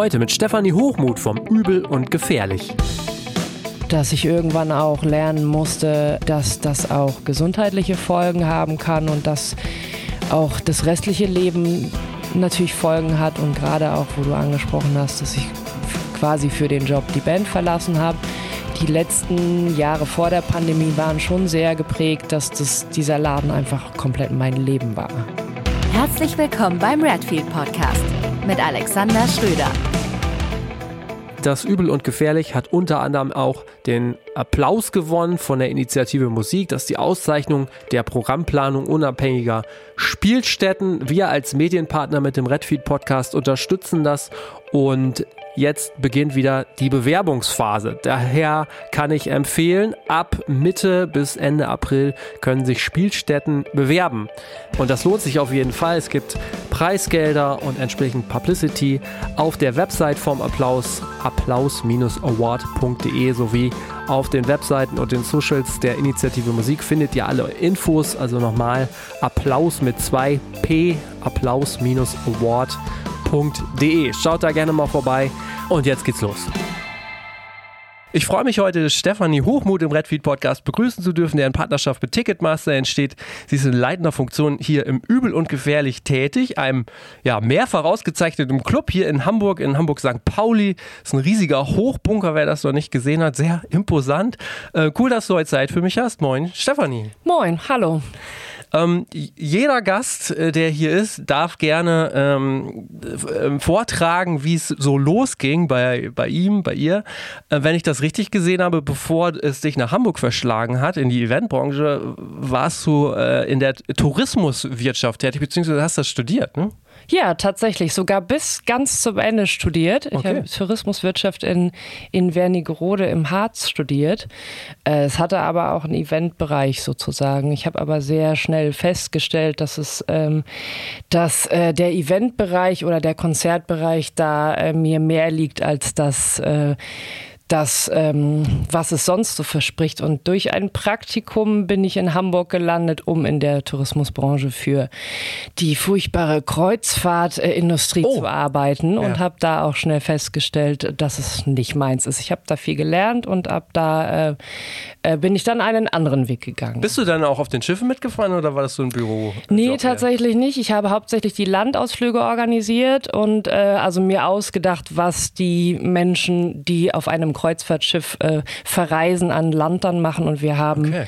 Heute mit Stefanie Hochmuth vom Übel und Gefährlich. Dass ich irgendwann auch lernen musste, dass das auch gesundheitliche Folgen haben kann und dass auch das restliche Leben natürlich Folgen hat und gerade auch, wo du angesprochen hast, dass ich quasi für den Job die Band verlassen habe. Die letzten Jahre vor der Pandemie waren schon sehr geprägt, dass das, dieser Laden einfach komplett mein Leben war. Herzlich willkommen beim Redfield Podcast mit Alexander Schröder. Das Übel und Gefährlich hat unter anderem auch den Applaus gewonnen von der Initiative Musik. Das ist die Auszeichnung der Programmplanung unabhängiger Spielstätten. Wir als Medienpartner mit dem Redfield Podcast unterstützen das und Jetzt beginnt wieder die Bewerbungsphase. Daher kann ich empfehlen, ab Mitte bis Ende April können sich Spielstätten bewerben. Und das lohnt sich auf jeden Fall. Es gibt Preisgelder und entsprechend Publicity auf der Website vom Applaus, applaus-award.de sowie auf den Webseiten und den Socials der Initiative Musik findet ihr alle Infos. Also nochmal Applaus mit 2P, applaus-award.de. Schaut da gerne mal vorbei und jetzt geht's los. Ich freue mich heute, Stefanie Hochmuth im Redfeed Podcast begrüßen zu dürfen, der in Partnerschaft mit Ticketmaster entsteht. Sie ist in leitender Funktion hier im Übel und Gefährlich tätig, einem ja, mehrfach ausgezeichneten Club hier in Hamburg, in Hamburg St. Pauli. Das ist ein riesiger Hochbunker, wer das noch nicht gesehen hat. Sehr imposant. Äh, cool, dass du heute Zeit für mich hast. Moin, Stefanie. Moin, hallo. Ähm, jeder Gast, äh, der hier ist, darf gerne ähm, äh, vortragen, wie es so losging bei, bei ihm, bei ihr. Äh, wenn ich das richtig gesehen habe, bevor es dich nach Hamburg verschlagen hat, in die Eventbranche, warst du äh, in der Tourismuswirtschaft tätig, beziehungsweise hast das studiert, ne? Ja, tatsächlich. Sogar bis ganz zum Ende studiert. Ich okay. habe Tourismuswirtschaft in, in Wernigerode im Harz studiert. Äh, es hatte aber auch einen Eventbereich sozusagen. Ich habe aber sehr schnell festgestellt, dass es, ähm, dass äh, der Eventbereich oder der Konzertbereich da äh, mir mehr liegt als das äh, das, ähm, was es sonst so verspricht. Und durch ein Praktikum bin ich in Hamburg gelandet, um in der Tourismusbranche für die furchtbare Kreuzfahrtindustrie oh. zu arbeiten und ja. habe da auch schnell festgestellt, dass es nicht meins ist. Ich habe da viel gelernt und ab da äh, äh, bin ich dann einen anderen Weg gegangen. Bist du dann auch auf den Schiffen mitgefahren oder war das so ein Büro? Nee, tatsächlich nicht. Ich habe hauptsächlich die Landausflüge organisiert und äh, also mir ausgedacht, was die Menschen, die auf einem Kreuzfahrtschiff äh, verreisen, an Land dann machen. Und wir haben okay.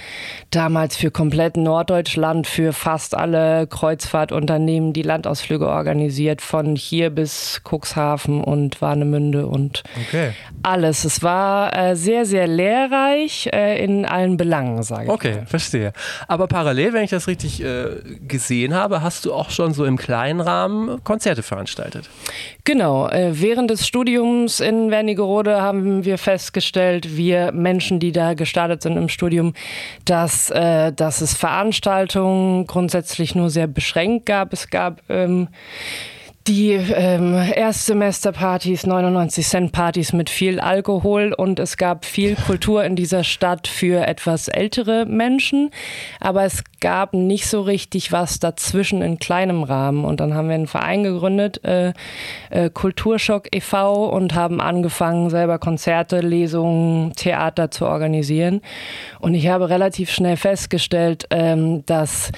Damals für komplett Norddeutschland, für fast alle Kreuzfahrtunternehmen die Landausflüge organisiert, von hier bis Cuxhaven und Warnemünde und okay. alles. Es war äh, sehr, sehr lehrreich äh, in allen Belangen, sage ich. Okay, mal. verstehe. Aber parallel, wenn ich das richtig äh, gesehen habe, hast du auch schon so im kleinen Rahmen Konzerte veranstaltet. Genau. Äh, während des Studiums in Wernigerode haben wir festgestellt, wir Menschen, die da gestartet sind im Studium, dass, äh, dass es Veranstaltungen grundsätzlich nur sehr beschränkt gab. Es gab ähm, die ähm, Erstsemesterpartys, 99 Cent Partys mit viel Alkohol und es gab viel Kultur in dieser Stadt für etwas ältere Menschen, aber es gab nicht so richtig was dazwischen in kleinem Rahmen und dann haben wir einen Verein gegründet, äh, äh, Kulturschock e.V. und haben angefangen selber Konzerte, Lesungen, Theater zu organisieren und ich habe relativ schnell festgestellt, ähm, dass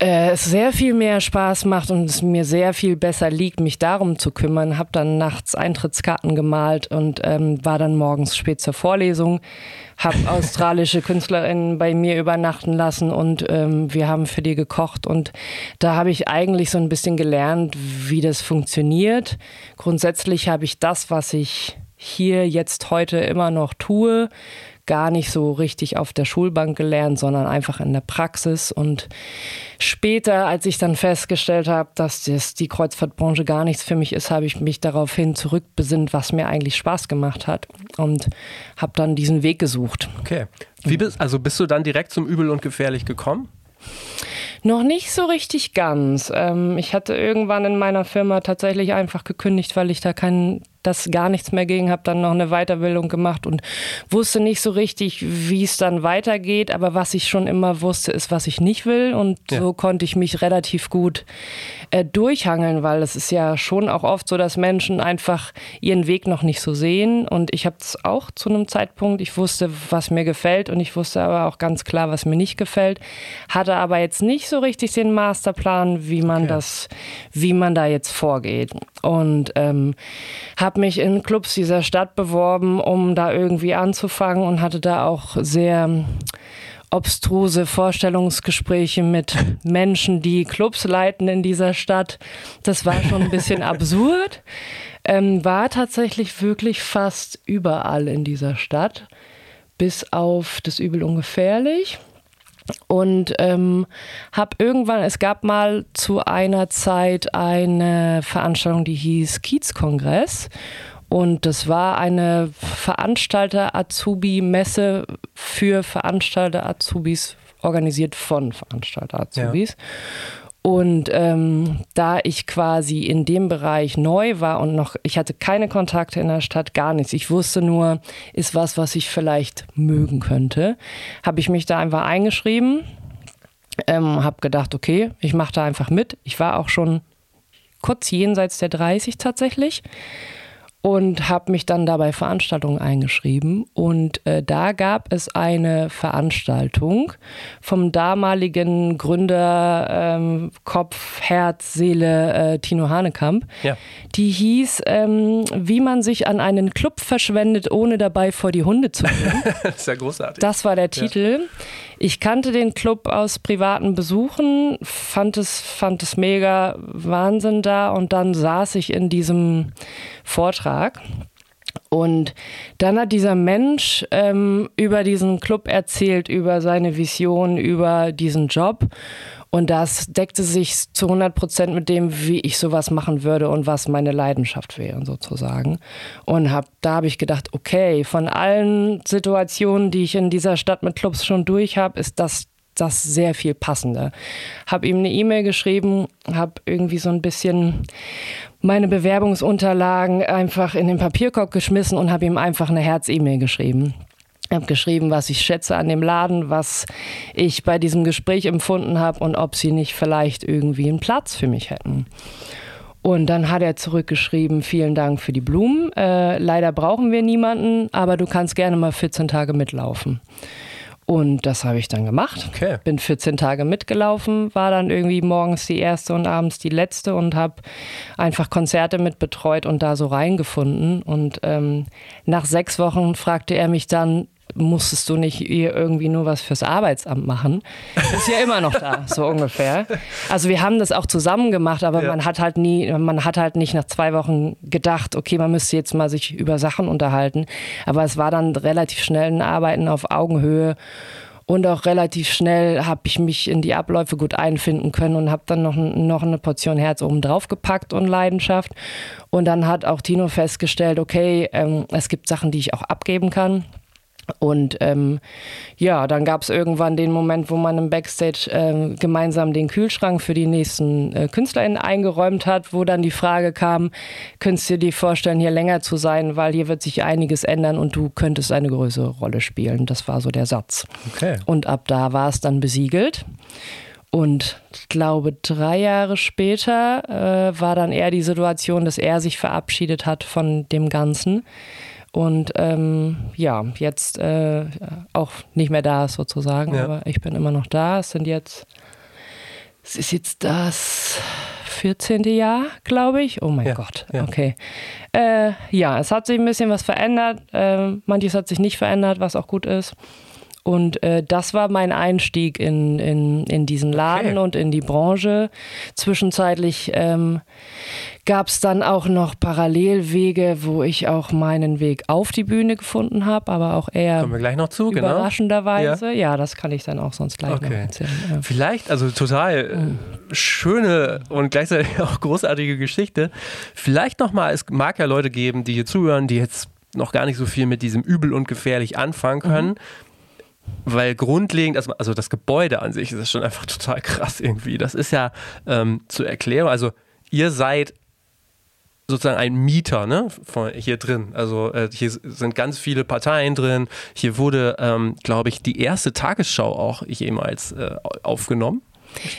äh, es sehr viel mehr Spaß macht und es mir sehr viel besser liegt, mich darum zu kümmern. Habe dann nachts Eintrittskarten gemalt und ähm, war dann morgens spät zur Vorlesung. Habe australische Künstlerinnen bei mir übernachten lassen und ähm, wir haben für die gekocht. Und da habe ich eigentlich so ein bisschen gelernt, wie das funktioniert. Grundsätzlich habe ich das, was ich hier jetzt heute immer noch tue, gar nicht so richtig auf der Schulbank gelernt, sondern einfach in der Praxis. Und später, als ich dann festgestellt habe, dass das die Kreuzfahrtbranche gar nichts für mich ist, habe ich mich daraufhin zurückbesinnt, was mir eigentlich Spaß gemacht hat und habe dann diesen Weg gesucht. Okay. Wie bist, also bist du dann direkt zum Übel und Gefährlich gekommen? Noch nicht so richtig ganz. Ähm, ich hatte irgendwann in meiner Firma tatsächlich einfach gekündigt, weil ich da keinen dass gar nichts mehr ging, habe dann noch eine Weiterbildung gemacht und wusste nicht so richtig, wie es dann weitergeht. Aber was ich schon immer wusste, ist, was ich nicht will. Und ja. so konnte ich mich relativ gut äh, durchhangeln, weil es ist ja schon auch oft so, dass Menschen einfach ihren Weg noch nicht so sehen. Und ich habe es auch zu einem Zeitpunkt, ich wusste, was mir gefällt und ich wusste aber auch ganz klar, was mir nicht gefällt, hatte aber jetzt nicht so richtig den Masterplan, wie man okay. das, wie man da jetzt vorgeht. Und ähm, habe mich in Clubs dieser Stadt beworben, um da irgendwie anzufangen und hatte da auch sehr obstruse Vorstellungsgespräche mit Menschen, die Clubs leiten in dieser Stadt. Das war schon ein bisschen absurd. Ähm, war tatsächlich wirklich fast überall in dieser Stadt, bis auf das Übel ungefährlich. Und ähm, habe irgendwann, es gab mal zu einer Zeit eine Veranstaltung, die hieß Kiezkongress. Und das war eine Veranstalter-Azubi-Messe für Veranstalter-Azubis, organisiert von Veranstalter-Azubis. Ja. Und ähm, da ich quasi in dem Bereich neu war und noch, ich hatte keine Kontakte in der Stadt, gar nichts. Ich wusste nur, ist was, was ich vielleicht mögen könnte. Habe ich mich da einfach eingeschrieben, ähm, habe gedacht, okay, ich mache da einfach mit. Ich war auch schon kurz jenseits der 30 tatsächlich und habe mich dann dabei Veranstaltungen eingeschrieben. Und äh, da gab es eine Veranstaltung vom damaligen Gründer ähm, Kopf, Herz, Seele äh, Tino Hanekamp. Ja. Die hieß, ähm, wie man sich an einen Club verschwendet, ohne dabei vor die Hunde zu gehen. das ist ja großartig. Das war der Titel. Ja. Ich kannte den Club aus privaten Besuchen, fand es, fand es mega Wahnsinn da und dann saß ich in diesem Vortrag. Und dann hat dieser Mensch ähm, über diesen Club erzählt, über seine Vision, über diesen Job. Und das deckte sich zu 100 Prozent mit dem, wie ich sowas machen würde und was meine Leidenschaft wäre, sozusagen. Und hab, da habe ich gedacht, okay, von allen Situationen, die ich in dieser Stadt mit Clubs schon durch habe, ist das das sehr viel passender. Habe ihm eine E-Mail geschrieben, habe irgendwie so ein bisschen meine Bewerbungsunterlagen einfach in den Papierkorb geschmissen und habe ihm einfach eine Herz-E-Mail geschrieben. Ich habe geschrieben, was ich schätze an dem Laden, was ich bei diesem Gespräch empfunden habe und ob sie nicht vielleicht irgendwie einen Platz für mich hätten. Und dann hat er zurückgeschrieben, vielen Dank für die Blumen. Äh, leider brauchen wir niemanden, aber du kannst gerne mal 14 Tage mitlaufen. Und das habe ich dann gemacht. Okay. Bin 14 Tage mitgelaufen, war dann irgendwie morgens die erste und abends die letzte und habe einfach Konzerte mit betreut und da so reingefunden. Und ähm, nach sechs Wochen fragte er mich dann, musstest du nicht hier irgendwie nur was fürs Arbeitsamt machen. ist ja immer noch da, so ungefähr. Also wir haben das auch zusammen gemacht, aber ja. man hat halt nie, man hat halt nicht nach zwei Wochen gedacht, okay, man müsste jetzt mal sich über Sachen unterhalten. Aber es war dann relativ schnell ein Arbeiten auf Augenhöhe. Und auch relativ schnell habe ich mich in die Abläufe gut einfinden können und habe dann noch, noch eine Portion Herz oben drauf gepackt und Leidenschaft. Und dann hat auch Tino festgestellt, okay, ähm, es gibt Sachen, die ich auch abgeben kann. Und ähm, ja, dann gab es irgendwann den Moment, wo man im Backstage äh, gemeinsam den Kühlschrank für die nächsten äh, KünstlerInnen eingeräumt hat, wo dann die Frage kam, könntest du dir vorstellen, hier länger zu sein, weil hier wird sich einiges ändern und du könntest eine größere Rolle spielen. Das war so der Satz. Okay. Und ab da war es dann besiegelt. Und ich glaube, drei Jahre später äh, war dann eher die Situation, dass er sich verabschiedet hat von dem Ganzen und ähm, ja, jetzt äh, auch nicht mehr da ist sozusagen, ja. aber ich bin immer noch da. Es sind jetzt, es ist jetzt das 14. Jahr, glaube ich. Oh mein ja, Gott, ja. okay. Äh, ja, es hat sich ein bisschen was verändert. Äh, manches hat sich nicht verändert, was auch gut ist. Und äh, das war mein Einstieg in, in, in diesen Laden okay. und in die Branche. Zwischenzeitlich ähm, gab es dann auch noch Parallelwege, wo ich auch meinen Weg auf die Bühne gefunden habe, aber auch eher Kommen wir gleich noch zu, genau. überraschenderweise. Genau. Ja. ja. das kann ich dann auch sonst gleich okay. noch erzählen. Ja. Vielleicht, also total mhm. schöne und gleichzeitig auch großartige Geschichte. Vielleicht nochmal, es mag ja Leute geben, die hier zuhören, die jetzt noch gar nicht so viel mit diesem Übel und gefährlich anfangen können. Mhm weil grundlegend, also das Gebäude an sich ist schon einfach total krass irgendwie. Das ist ja ähm, zu erklären. Also ihr seid sozusagen ein Mieter ne, von hier drin. Also äh, hier sind ganz viele Parteien drin. Hier wurde, ähm, glaube ich, die erste Tagesschau auch jemals äh, aufgenommen.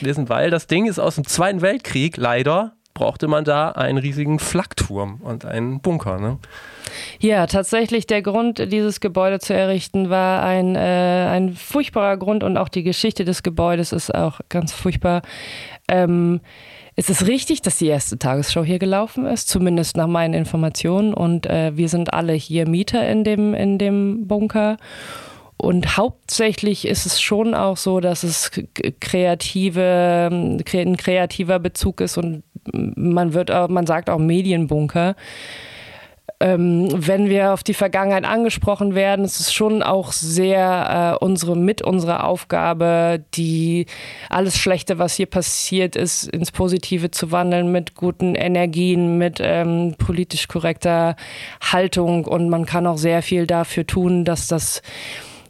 Lesen, weil das Ding ist aus dem Zweiten Weltkrieg, leider brauchte man da einen riesigen Flakturm und einen Bunker. Ne? Ja, tatsächlich der Grund, dieses Gebäude zu errichten, war ein, äh, ein furchtbarer Grund und auch die Geschichte des Gebäudes ist auch ganz furchtbar. Ähm, es ist richtig, dass die erste Tagesschau hier gelaufen ist, zumindest nach meinen Informationen. Und äh, wir sind alle hier Mieter in dem, in dem Bunker. Und hauptsächlich ist es schon auch so, dass es kreative, ein kreativer Bezug ist und man wird, man sagt auch Medienbunker. Ähm, wenn wir auf die Vergangenheit angesprochen werden, ist es schon auch sehr äh, unsere mit unserer Aufgabe, die alles Schlechte, was hier passiert ist, ins Positive zu wandeln mit guten Energien, mit ähm, politisch korrekter Haltung. Und man kann auch sehr viel dafür tun, dass das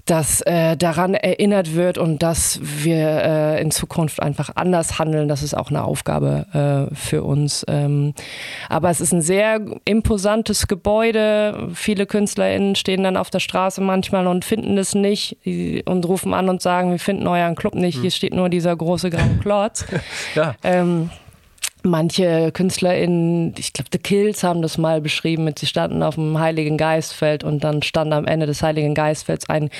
dass äh, daran erinnert wird und dass wir äh, in Zukunft einfach anders handeln. Das ist auch eine Aufgabe äh, für uns. Ähm, aber es ist ein sehr imposantes Gebäude. Viele KünstlerInnen stehen dann auf der Straße manchmal und finden es nicht und rufen an und sagen, wir finden euren Club nicht. Hier hm. steht nur dieser große graue Klotz. ja. Ähm, Manche KünstlerInnen, ich glaube, The Kills haben das mal beschrieben, mit sie standen auf dem Heiligen Geistfeld und dann stand am Ende des Heiligen Geistfelds ein,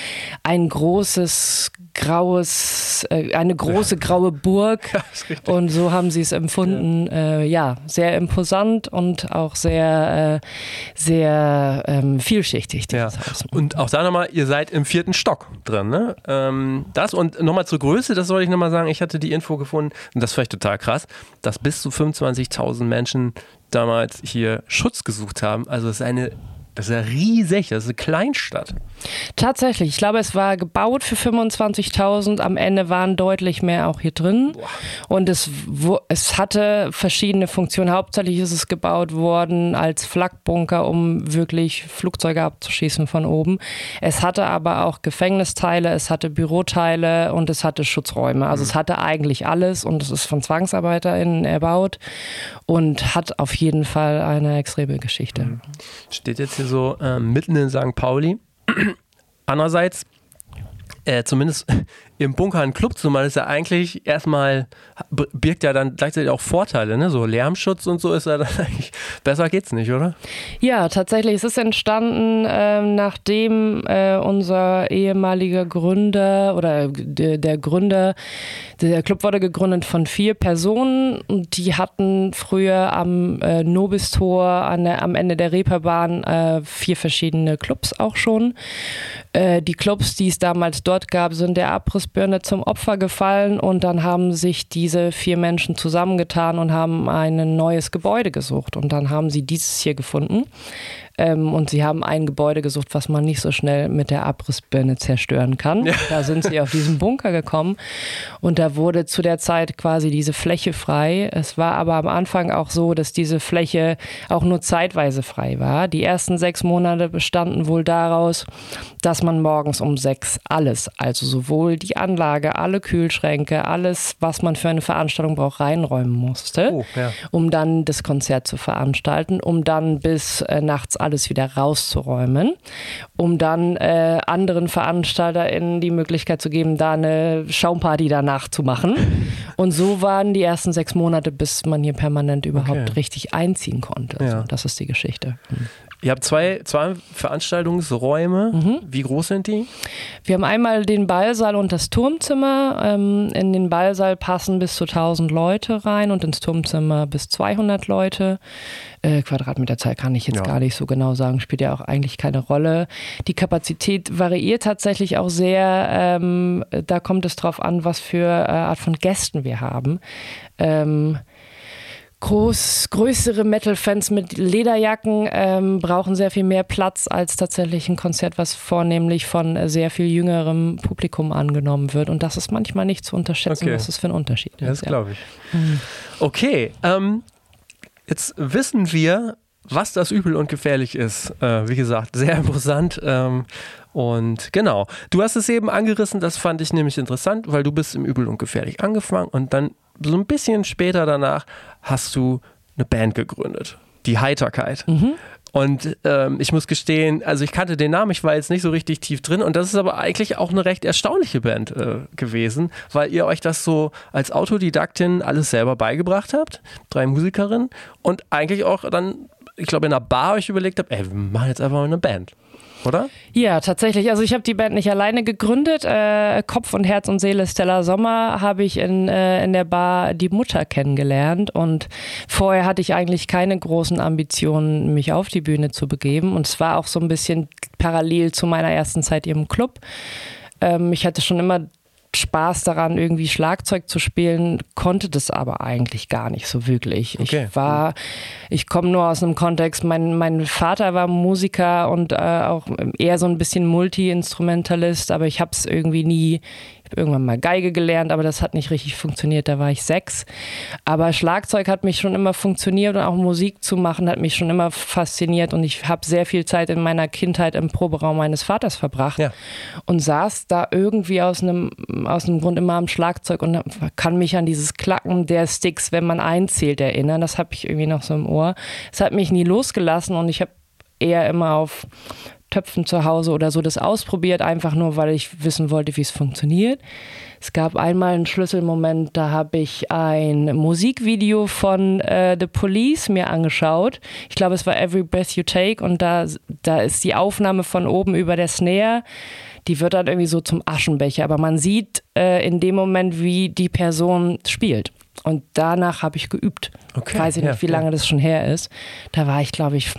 ein großes graues, äh, eine große graue Burg. Ja, und so haben sie es empfunden. Ja, äh, ja sehr imposant und auch sehr, äh, sehr ähm, vielschichtig. Ja. Und auch da nochmal, ihr seid im vierten Stock drin. Ne? Ähm, das und nochmal zur Größe, das soll ich nochmal sagen. Ich hatte die Info gefunden, und das ist vielleicht total krass, dass bis zu 25.000 Menschen damals hier Schutz gesucht haben. Also es ist eine das ist ja riesig, das ist eine Kleinstadt. Tatsächlich, ich glaube, es war gebaut für 25.000, am Ende waren deutlich mehr auch hier drin. Boah. Und es, es hatte verschiedene Funktionen. Hauptsächlich ist es gebaut worden als Flakbunker, um wirklich Flugzeuge abzuschießen von oben. Es hatte aber auch Gefängnisteile, es hatte Büroteile und es hatte Schutzräume. Also mhm. es hatte eigentlich alles und es ist von ZwangsarbeiterInnen erbaut und hat auf jeden Fall eine extreme Geschichte. Mhm. Steht jetzt hier so äh, mitten in St. Pauli. Andererseits, äh, zumindest im Bunker einen Club zu machen, ist ja eigentlich erstmal, birgt ja dann gleichzeitig auch Vorteile, ne? So Lärmschutz und so ist ja dann eigentlich, besser geht's nicht, oder? Ja, tatsächlich. Es ist entstanden, äh, nachdem äh, unser ehemaliger Gründer oder der, der Gründer, der Club wurde gegründet von vier Personen und die hatten früher am äh, Nobistor an der, am Ende der Reeperbahn äh, vier verschiedene Clubs auch schon. Äh, die Clubs, die es damals dort gab, sind der Abriss Birne zum Opfer gefallen und dann haben sich diese vier Menschen zusammengetan und haben ein neues Gebäude gesucht und dann haben sie dieses hier gefunden. Ähm, und sie haben ein Gebäude gesucht, was man nicht so schnell mit der Abrissbirne zerstören kann. Ja. Da sind sie auf diesen Bunker gekommen und da wurde zu der Zeit quasi diese Fläche frei. Es war aber am Anfang auch so, dass diese Fläche auch nur zeitweise frei war. Die ersten sechs Monate bestanden wohl daraus, dass man morgens um sechs alles, also sowohl die Anlage, alle Kühlschränke, alles, was man für eine Veranstaltung braucht, reinräumen musste, oh, ja. um dann das Konzert zu veranstalten, um dann bis äh, nachts alles alles wieder rauszuräumen, um dann äh, anderen VeranstalterInnen die Möglichkeit zu geben, da eine Schaumparty danach zu machen. Und so waren die ersten sechs Monate, bis man hier permanent überhaupt okay. richtig einziehen konnte. Ja. Also, das ist die Geschichte. Ihr habt zwei, zwei Veranstaltungsräume. Mhm. Wie groß sind die? Wir haben einmal den Ballsaal und das Turmzimmer. Ähm, in den Ballsaal passen bis zu 1000 Leute rein und ins Turmzimmer bis 200 Leute. Äh, Quadratmeterzahl kann ich jetzt ja. gar nicht so genau sagen, spielt ja auch eigentlich keine Rolle. Die Kapazität variiert tatsächlich auch sehr. Ähm, da kommt es drauf an, was für äh, Art von Gästen wir haben. Ähm, groß, größere Metal-Fans mit Lederjacken ähm, brauchen sehr viel mehr Platz als tatsächlich ein Konzert, was vornehmlich von sehr viel jüngerem Publikum angenommen wird. Und das ist manchmal nicht zu unterschätzen, okay. was das für ein Unterschied ist. Das glaube ich. Mhm. Okay, ähm, jetzt wissen wir, was das übel und gefährlich ist. Äh, wie gesagt, sehr imposant. Ähm, und genau, du hast es eben angerissen, das fand ich nämlich interessant, weil du bist im Übel und gefährlich angefangen und dann so ein bisschen später danach hast du eine Band gegründet. die Heiterkeit. Mhm. Und ähm, ich muss gestehen, also ich kannte den Namen, ich war jetzt nicht so richtig tief drin und das ist aber eigentlich auch eine recht erstaunliche Band äh, gewesen, weil ihr euch das so als Autodidaktin alles selber beigebracht habt, drei Musikerinnen und eigentlich auch dann, ich glaube in einer Bar euch überlegt habt, ey, wir machen jetzt einfach mal eine Band oder? Ja, tatsächlich. Also ich habe die Band nicht alleine gegründet. Äh, Kopf und Herz und Seele Stella Sommer habe ich in, äh, in der Bar die Mutter kennengelernt und vorher hatte ich eigentlich keine großen Ambitionen, mich auf die Bühne zu begeben und es war auch so ein bisschen parallel zu meiner ersten Zeit im Club. Ähm, ich hatte schon immer Spaß daran, irgendwie Schlagzeug zu spielen, konnte das aber eigentlich gar nicht so wirklich. Okay. Ich war, ich komme nur aus einem Kontext, mein, mein Vater war Musiker und äh, auch eher so ein bisschen Multi-Instrumentalist, aber ich habe es irgendwie nie irgendwann mal Geige gelernt, aber das hat nicht richtig funktioniert. Da war ich sechs. Aber Schlagzeug hat mich schon immer funktioniert und auch Musik zu machen hat mich schon immer fasziniert. Und ich habe sehr viel Zeit in meiner Kindheit im Proberaum meines Vaters verbracht ja. und saß da irgendwie aus einem, aus einem Grund immer am Schlagzeug und kann mich an dieses Klacken der Sticks, wenn man einzählt, erinnern. Das habe ich irgendwie noch so im Ohr. Es hat mich nie losgelassen und ich habe eher immer auf Töpfen zu Hause oder so das ausprobiert, einfach nur, weil ich wissen wollte, wie es funktioniert. Es gab einmal einen Schlüsselmoment, da habe ich ein Musikvideo von äh, The Police mir angeschaut. Ich glaube, es war Every Breath You Take und da, da ist die Aufnahme von oben über der Snare. Die wird dann irgendwie so zum Aschenbecher, aber man sieht äh, in dem Moment, wie die Person spielt. Und danach habe ich geübt. Okay, ich weiß ich nicht, ja, wie lange ja. das schon her ist. Da war ich, glaube ich,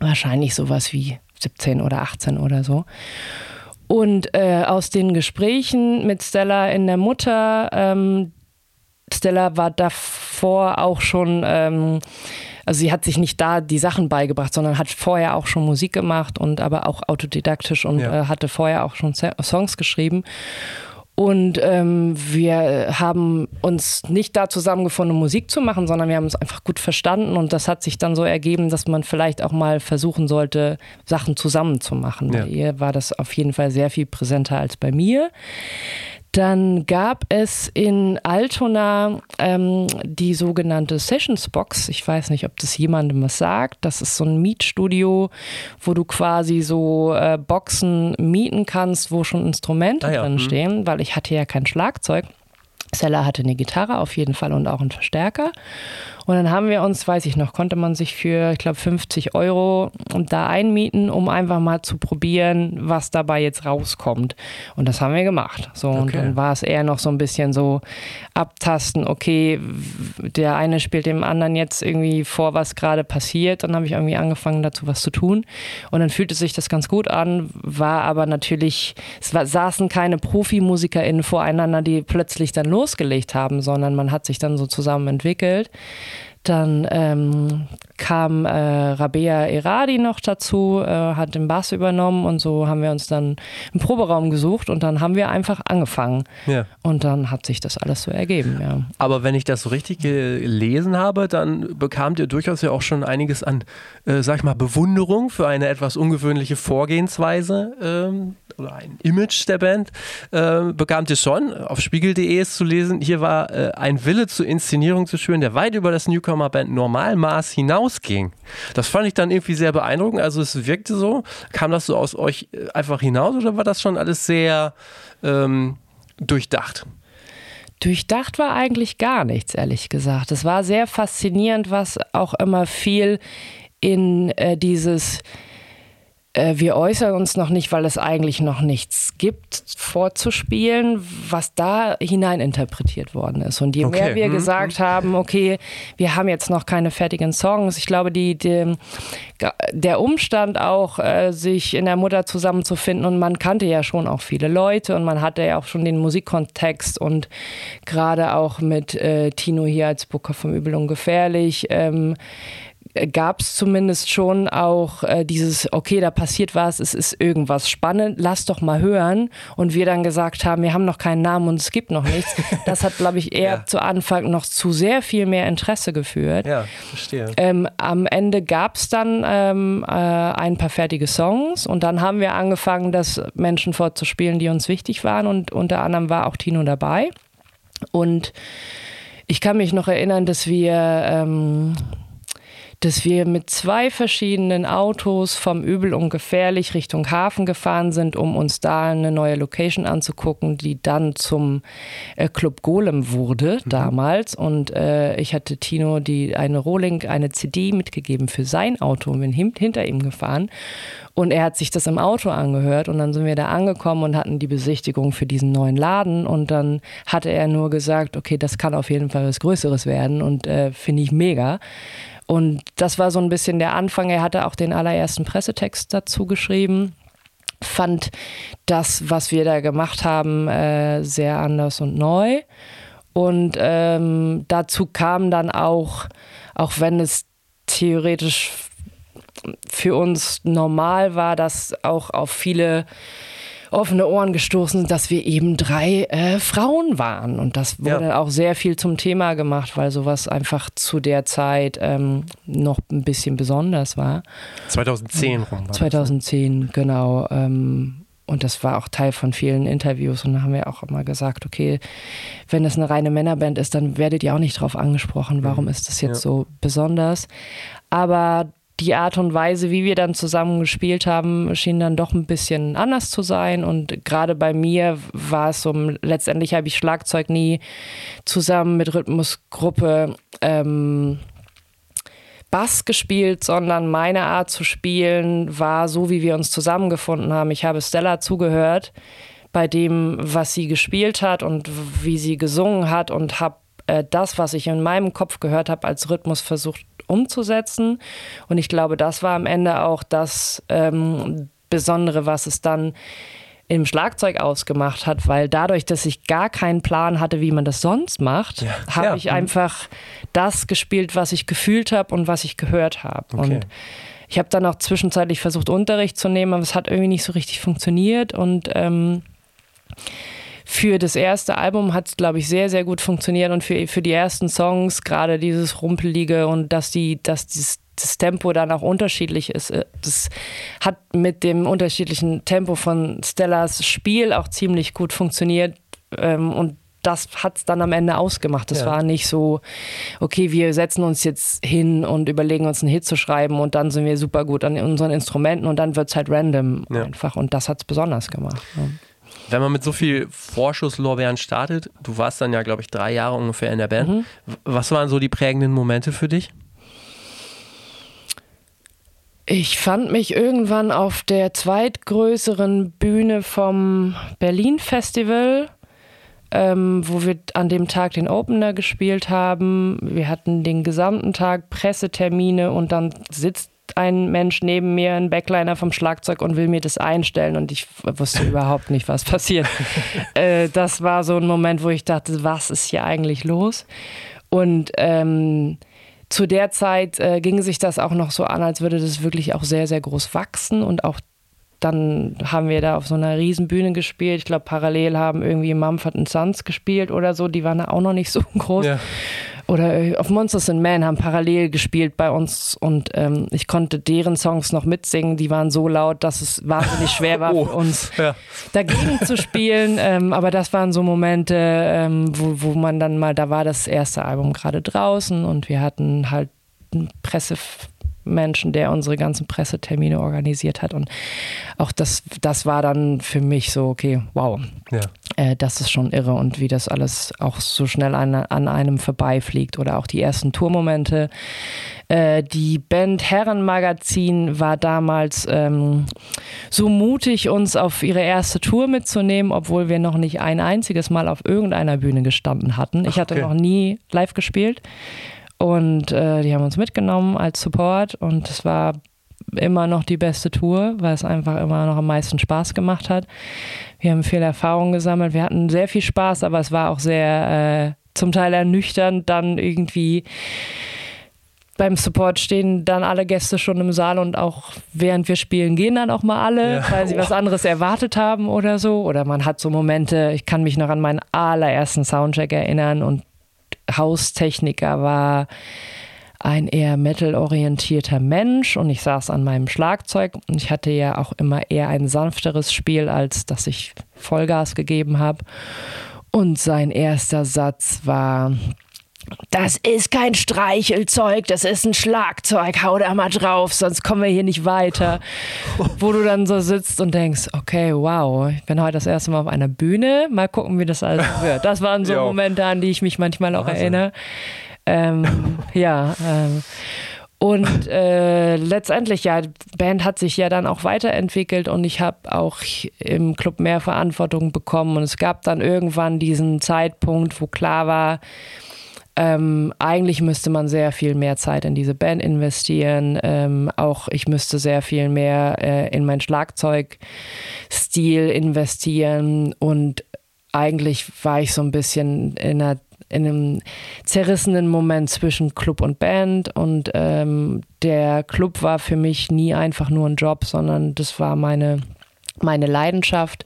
wahrscheinlich sowas wie 17 oder 18 oder so. Und äh, aus den Gesprächen mit Stella in der Mutter, ähm, Stella war davor auch schon, ähm, also sie hat sich nicht da die Sachen beigebracht, sondern hat vorher auch schon Musik gemacht und aber auch autodidaktisch und ja. äh, hatte vorher auch schon Songs geschrieben. Und ähm, wir haben uns nicht da zusammengefunden, um Musik zu machen, sondern wir haben uns einfach gut verstanden. Und das hat sich dann so ergeben, dass man vielleicht auch mal versuchen sollte, Sachen zusammen zu machen. Ja. Bei ihr war das auf jeden Fall sehr viel präsenter als bei mir. Dann gab es in Altona ähm, die sogenannte Sessions Box. Ich weiß nicht, ob das jemandem was sagt. Das ist so ein Mietstudio, wo du quasi so äh, Boxen mieten kannst, wo schon Instrumente ah ja. drin mhm. stehen, weil ich hatte ja kein Schlagzeug. Seller hatte eine Gitarre auf jeden Fall und auch einen Verstärker. Und dann haben wir uns, weiß ich noch, konnte man sich für, ich glaube, 50 Euro da einmieten, um einfach mal zu probieren, was dabei jetzt rauskommt. Und das haben wir gemacht. So, okay. und dann war es eher noch so ein bisschen so abtasten, okay, der eine spielt dem anderen jetzt irgendwie vor, was gerade passiert. Dann habe ich irgendwie angefangen, dazu was zu tun. Und dann fühlte sich das ganz gut an, war aber natürlich, es war, saßen keine ProfimusikerInnen voreinander, die plötzlich dann losgelegt haben, sondern man hat sich dann so zusammen entwickelt. Dann ähm, kam äh, Rabea Eradi noch dazu, äh, hat den Bass übernommen und so haben wir uns dann einen Proberaum gesucht und dann haben wir einfach angefangen. Ja. Und dann hat sich das alles so ergeben, ja. Aber wenn ich das so richtig gelesen habe, dann bekamt ihr durchaus ja auch schon einiges an, äh, sag ich mal, Bewunderung für eine etwas ungewöhnliche Vorgehensweise ähm, oder ein Image der Band, äh, bekamt ihr schon. Auf spiegel.de ist zu lesen, hier war äh, ein Wille zur Inszenierung zu schön, der weit über das Newcomer-Band Normalmaß hinausging. Das fand ich dann irgendwie sehr beeindruckend. Also es wirkte so. Kam das so aus euch äh, einfach hinaus oder war das schon alles sehr ähm, durchdacht? Durchdacht war eigentlich gar nichts, ehrlich gesagt. Es war sehr faszinierend, was auch immer viel in äh, dieses wir äußern uns noch nicht, weil es eigentlich noch nichts gibt, vorzuspielen, was da hineininterpretiert worden ist. Und je okay. mehr wir hm. gesagt haben, okay, wir haben jetzt noch keine fertigen Songs, ich glaube, die, die der Umstand auch, äh, sich in der Mutter zusammenzufinden und man kannte ja schon auch viele Leute und man hatte ja auch schon den Musikkontext und gerade auch mit äh, Tino hier als Booker vom Übel und Gefährlich. Ähm, gab es zumindest schon auch äh, dieses, okay, da passiert was, es ist irgendwas spannend, lass doch mal hören. Und wir dann gesagt haben, wir haben noch keinen Namen und es gibt noch nichts. Das hat, glaube ich, eher ja. zu Anfang noch zu sehr viel mehr Interesse geführt. Ja, verstehe. Ähm, am Ende gab es dann ähm, äh, ein paar fertige Songs und dann haben wir angefangen, das Menschen vorzuspielen, die uns wichtig waren und unter anderem war auch Tino dabei. Und ich kann mich noch erinnern, dass wir ähm, dass wir mit zwei verschiedenen Autos vom Übel und Gefährlich Richtung Hafen gefahren sind, um uns da eine neue Location anzugucken, die dann zum äh, Club Golem wurde mhm. damals. Und äh, ich hatte Tino die eine Rohling, eine CD mitgegeben für sein Auto und bin hinter ihm gefahren. Und er hat sich das im Auto angehört und dann sind wir da angekommen und hatten die Besichtigung für diesen neuen Laden und dann hatte er nur gesagt, okay, das kann auf jeden Fall was Größeres werden und äh, finde ich mega. Und das war so ein bisschen der Anfang. Er hatte auch den allerersten Pressetext dazu geschrieben fand das, was wir da gemacht haben, äh, sehr anders und neu. Und ähm, dazu kam dann auch, auch wenn es theoretisch für uns normal war, dass auch auf viele offene Ohren gestoßen, dass wir eben drei äh, Frauen waren. Und das wurde ja. auch sehr viel zum Thema gemacht, weil sowas einfach zu der Zeit ähm, noch ein bisschen besonders war. 2010 rum. 2010, das, genau. Ähm, und das war auch Teil von vielen Interviews. Und da haben wir auch immer gesagt, okay, wenn es eine reine Männerband ist, dann werdet ihr auch nicht drauf angesprochen. Warum mhm. ist das jetzt ja. so besonders? Aber die Art und Weise, wie wir dann zusammen gespielt haben, schien dann doch ein bisschen anders zu sein. Und gerade bei mir war es so, letztendlich habe ich Schlagzeug nie zusammen mit Rhythmusgruppe ähm, Bass gespielt, sondern meine Art zu spielen war so, wie wir uns zusammengefunden haben. Ich habe Stella zugehört bei dem, was sie gespielt hat und wie sie gesungen hat und habe äh, das, was ich in meinem Kopf gehört habe, als Rhythmus versucht umzusetzen. Und ich glaube, das war am Ende auch das ähm, Besondere, was es dann im Schlagzeug ausgemacht hat, weil dadurch, dass ich gar keinen Plan hatte, wie man das sonst macht, ja. habe ja. ich einfach das gespielt, was ich gefühlt habe und was ich gehört habe. Okay. Und ich habe dann auch zwischenzeitlich versucht, Unterricht zu nehmen, aber es hat irgendwie nicht so richtig funktioniert und ähm, für das erste Album hat es, glaube ich, sehr, sehr gut funktioniert und für, für die ersten Songs, gerade dieses Rumpelige und dass die, dass dieses, das Tempo dann auch unterschiedlich ist. Äh, das hat mit dem unterschiedlichen Tempo von Stellas Spiel auch ziemlich gut funktioniert. Ähm, und das hat es dann am Ende ausgemacht. Das ja. war nicht so, okay, wir setzen uns jetzt hin und überlegen uns einen Hit zu schreiben und dann sind wir super gut an unseren Instrumenten und dann wird es halt random ja. einfach. Und das hat es besonders gemacht. Ja. Wenn man mit so viel Vorschusslorbeeren startet, du warst dann ja, glaube ich, drei Jahre ungefähr in der Band. Mhm. Was waren so die prägenden Momente für dich? Ich fand mich irgendwann auf der zweitgrößeren Bühne vom Berlin Festival, ähm, wo wir an dem Tag den Opener gespielt haben. Wir hatten den gesamten Tag Pressetermine und dann sitzt ein Mensch neben mir, ein Backliner vom Schlagzeug und will mir das einstellen und ich wusste überhaupt nicht, was passiert. äh, das war so ein Moment, wo ich dachte, was ist hier eigentlich los? Und ähm, zu der Zeit äh, ging sich das auch noch so an, als würde das wirklich auch sehr, sehr groß wachsen und auch dann haben wir da auf so einer riesen Bühne gespielt. Ich glaube, parallel haben irgendwie Mumford Sons gespielt oder so. Die waren da auch noch nicht so groß. Ja oder äh, auf Monsters and Men haben parallel gespielt bei uns und ähm, ich konnte deren Songs noch mitsingen. Die waren so laut, dass es wahnsinnig schwer war oh, für uns ja. dagegen zu spielen. Ähm, aber das waren so Momente, ähm, wo, wo man dann mal, da war das erste Album gerade draußen und wir hatten halt Presse Menschen, der unsere ganzen Pressetermine organisiert hat. Und auch das, das war dann für mich so, okay, wow, ja. äh, das ist schon irre und wie das alles auch so schnell an, an einem vorbeifliegt oder auch die ersten Tourmomente. Äh, die Band Herrenmagazin war damals ähm, so mutig, uns auf ihre erste Tour mitzunehmen, obwohl wir noch nicht ein einziges Mal auf irgendeiner Bühne gestanden hatten. Ich hatte okay. noch nie live gespielt. Und äh, die haben uns mitgenommen als Support und es war immer noch die beste Tour, weil es einfach immer noch am meisten Spaß gemacht hat. Wir haben viel Erfahrung gesammelt, wir hatten sehr viel Spaß, aber es war auch sehr äh, zum Teil ernüchternd, dann irgendwie beim Support stehen dann alle Gäste schon im Saal und auch während wir spielen gehen dann auch mal alle, ja. weil sie oh. was anderes erwartet haben oder so. Oder man hat so Momente, ich kann mich noch an meinen allerersten Soundcheck erinnern und Haustechniker war ein eher metal-orientierter Mensch und ich saß an meinem Schlagzeug und ich hatte ja auch immer eher ein sanfteres Spiel, als dass ich Vollgas gegeben habe. Und sein erster Satz war, das ist kein Streichelzeug, das ist ein Schlagzeug, hau da mal drauf, sonst kommen wir hier nicht weiter. Wo du dann so sitzt und denkst, okay, wow, ich bin heute das erste Mal auf einer Bühne, mal gucken, wie das alles wird. Das waren so Momente, an die ich mich manchmal auch Wahnsinn. erinnere. Ähm, ja, ähm, und äh, letztendlich, ja, die Band hat sich ja dann auch weiterentwickelt und ich habe auch im Club mehr Verantwortung bekommen. Und es gab dann irgendwann diesen Zeitpunkt, wo klar war, ähm, eigentlich müsste man sehr viel mehr Zeit in diese Band investieren. Ähm, auch ich müsste sehr viel mehr äh, in meinen Schlagzeugstil investieren. Und eigentlich war ich so ein bisschen in einer in einem zerrissenen Moment zwischen Club und Band. Und ähm, der Club war für mich nie einfach nur ein Job, sondern das war meine, meine Leidenschaft.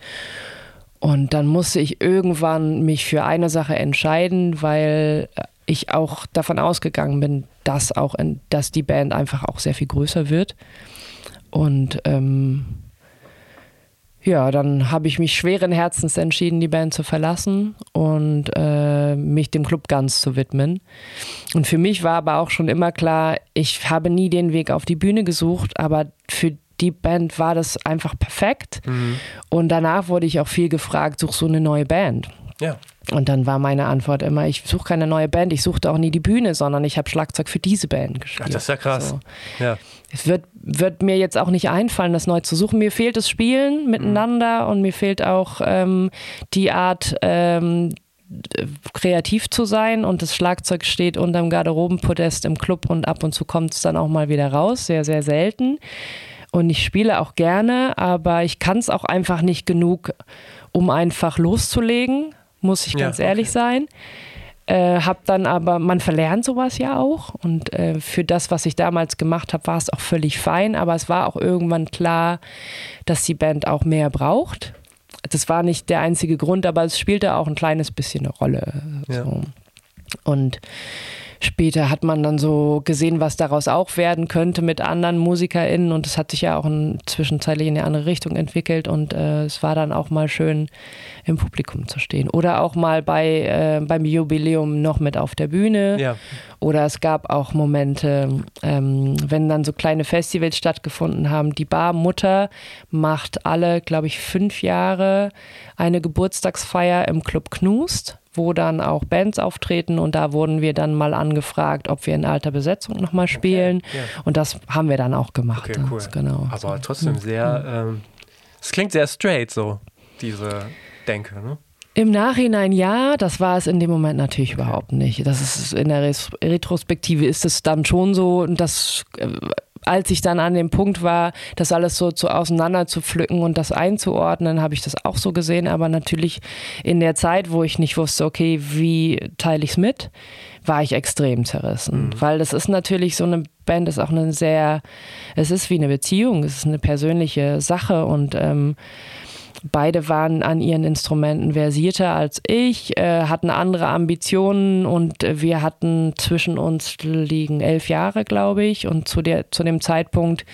Und dann musste ich irgendwann mich für eine Sache entscheiden, weil ich auch davon ausgegangen bin, dass auch in, dass die Band einfach auch sehr viel größer wird. Und ähm, ja, dann habe ich mich schweren Herzens entschieden, die Band zu verlassen und äh, mich dem Club ganz zu widmen. Und für mich war aber auch schon immer klar, ich habe nie den Weg auf die Bühne gesucht, aber für die Band war das einfach perfekt. Mhm. Und danach wurde ich auch viel gefragt, such so eine neue Band. Ja. Und dann war meine Antwort immer, ich suche keine neue Band, ich suchte auch nie die Bühne, sondern ich habe Schlagzeug für diese Band gespielt. Ach, das ist ja krass. So. Ja. Es wird, wird mir jetzt auch nicht einfallen, das neu zu suchen. Mir fehlt das Spielen miteinander mhm. und mir fehlt auch ähm, die Art, ähm, kreativ zu sein und das Schlagzeug steht unterm Garderobenpodest im Club und ab und zu kommt es dann auch mal wieder raus, sehr, sehr selten. Und ich spiele auch gerne, aber ich kann es auch einfach nicht genug, um einfach loszulegen muss ich ganz ja, okay. ehrlich sein. Äh, hab dann aber, man verlernt sowas ja auch und äh, für das, was ich damals gemacht habe, war es auch völlig fein, aber es war auch irgendwann klar, dass die Band auch mehr braucht. Das war nicht der einzige Grund, aber es spielte auch ein kleines bisschen eine Rolle. Ja. So. Und Später hat man dann so gesehen, was daraus auch werden könnte mit anderen MusikerInnen und es hat sich ja auch in, zwischenzeitlich in eine andere Richtung entwickelt und äh, es war dann auch mal schön, im Publikum zu stehen. Oder auch mal bei, äh, beim Jubiläum noch mit auf der Bühne. Ja. Oder es gab auch Momente, ähm, wenn dann so kleine Festivals stattgefunden haben. Die Barmutter macht alle, glaube ich, fünf Jahre eine Geburtstagsfeier im Club Knust wo dann auch Bands auftreten und da wurden wir dann mal angefragt, ob wir in alter Besetzung nochmal spielen okay, yeah. und das haben wir dann auch gemacht. Okay, cool. Genau. Aber trotzdem sehr, ähm, es klingt sehr straight so, diese Denke, ne? Im Nachhinein ja, das war es in dem Moment natürlich überhaupt nicht. Das ist in der Retrospektive ist es dann schon so, dass äh, als ich dann an dem Punkt war, das alles so zu auseinander zu pflücken und das einzuordnen, habe ich das auch so gesehen. Aber natürlich in der Zeit, wo ich nicht wusste, okay, wie teile ich es mit, war ich extrem zerrissen. Mhm. Weil das ist natürlich so eine Band, ist auch eine sehr, es ist wie eine Beziehung, es ist eine persönliche Sache und ähm, Beide waren an ihren Instrumenten versierter als ich, äh, hatten andere Ambitionen und wir hatten zwischen uns liegen elf Jahre, glaube ich. Und zu, der, zu dem Zeitpunkt,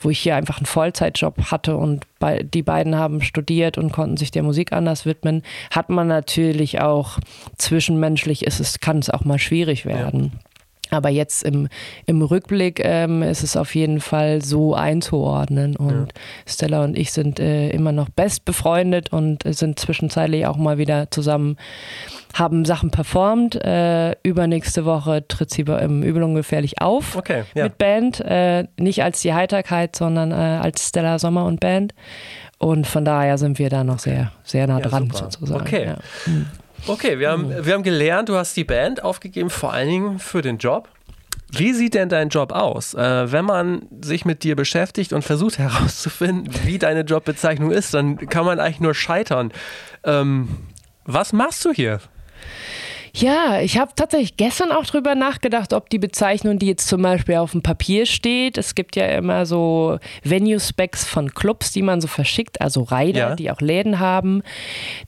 wo ich hier einfach einen Vollzeitjob hatte und bei, die beiden haben studiert und konnten sich der Musik anders widmen, hat man natürlich auch zwischenmenschlich, ist es, kann es auch mal schwierig werden. Ja. Aber jetzt im, im Rückblick ähm, ist es auf jeden Fall so einzuordnen. Und ja. Stella und ich sind äh, immer noch best befreundet und sind zwischenzeitlich auch mal wieder zusammen, haben Sachen performt. Äh, übernächste Woche tritt sie im Übel ungefährlich auf okay, ja. mit Band. Äh, nicht als die Heiterkeit, sondern äh, als Stella Sommer und Band. Und von daher sind wir da noch sehr, sehr nah dran ja, sozusagen. Okay. Mhm. Okay, wir haben, wir haben gelernt, du hast die Band aufgegeben, vor allen Dingen für den Job. Wie sieht denn dein Job aus? Äh, wenn man sich mit dir beschäftigt und versucht herauszufinden, wie deine Jobbezeichnung ist, dann kann man eigentlich nur scheitern. Ähm, was machst du hier? Ja, ich habe tatsächlich gestern auch drüber nachgedacht, ob die Bezeichnung, die jetzt zum Beispiel auf dem Papier steht, es gibt ja immer so Venue-Specs von Clubs, die man so verschickt, also Rider, ja. die auch Läden haben.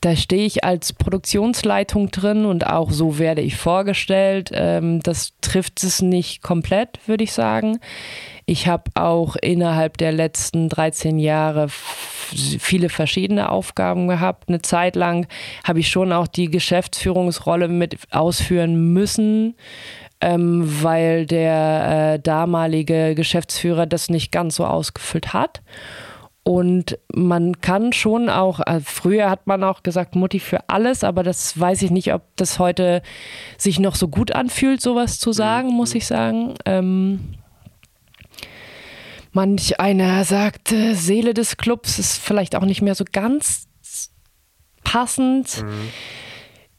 Da stehe ich als Produktionsleitung drin und auch so werde ich vorgestellt. Ähm, das trifft es nicht komplett, würde ich sagen. Ich habe auch innerhalb der letzten 13 Jahre viele verschiedene Aufgaben gehabt. Eine Zeit lang habe ich schon auch die Geschäftsführungsrolle mit ausführen müssen ähm, weil der äh, damalige Geschäftsführer das nicht ganz so ausgefüllt hat. Und man kann schon auch, äh, früher hat man auch gesagt, Mutti für alles, aber das weiß ich nicht, ob das heute sich noch so gut anfühlt, sowas zu sagen, muss ich sagen. Ähm, manch einer sagt, Seele des Clubs ist vielleicht auch nicht mehr so ganz passend. Mhm.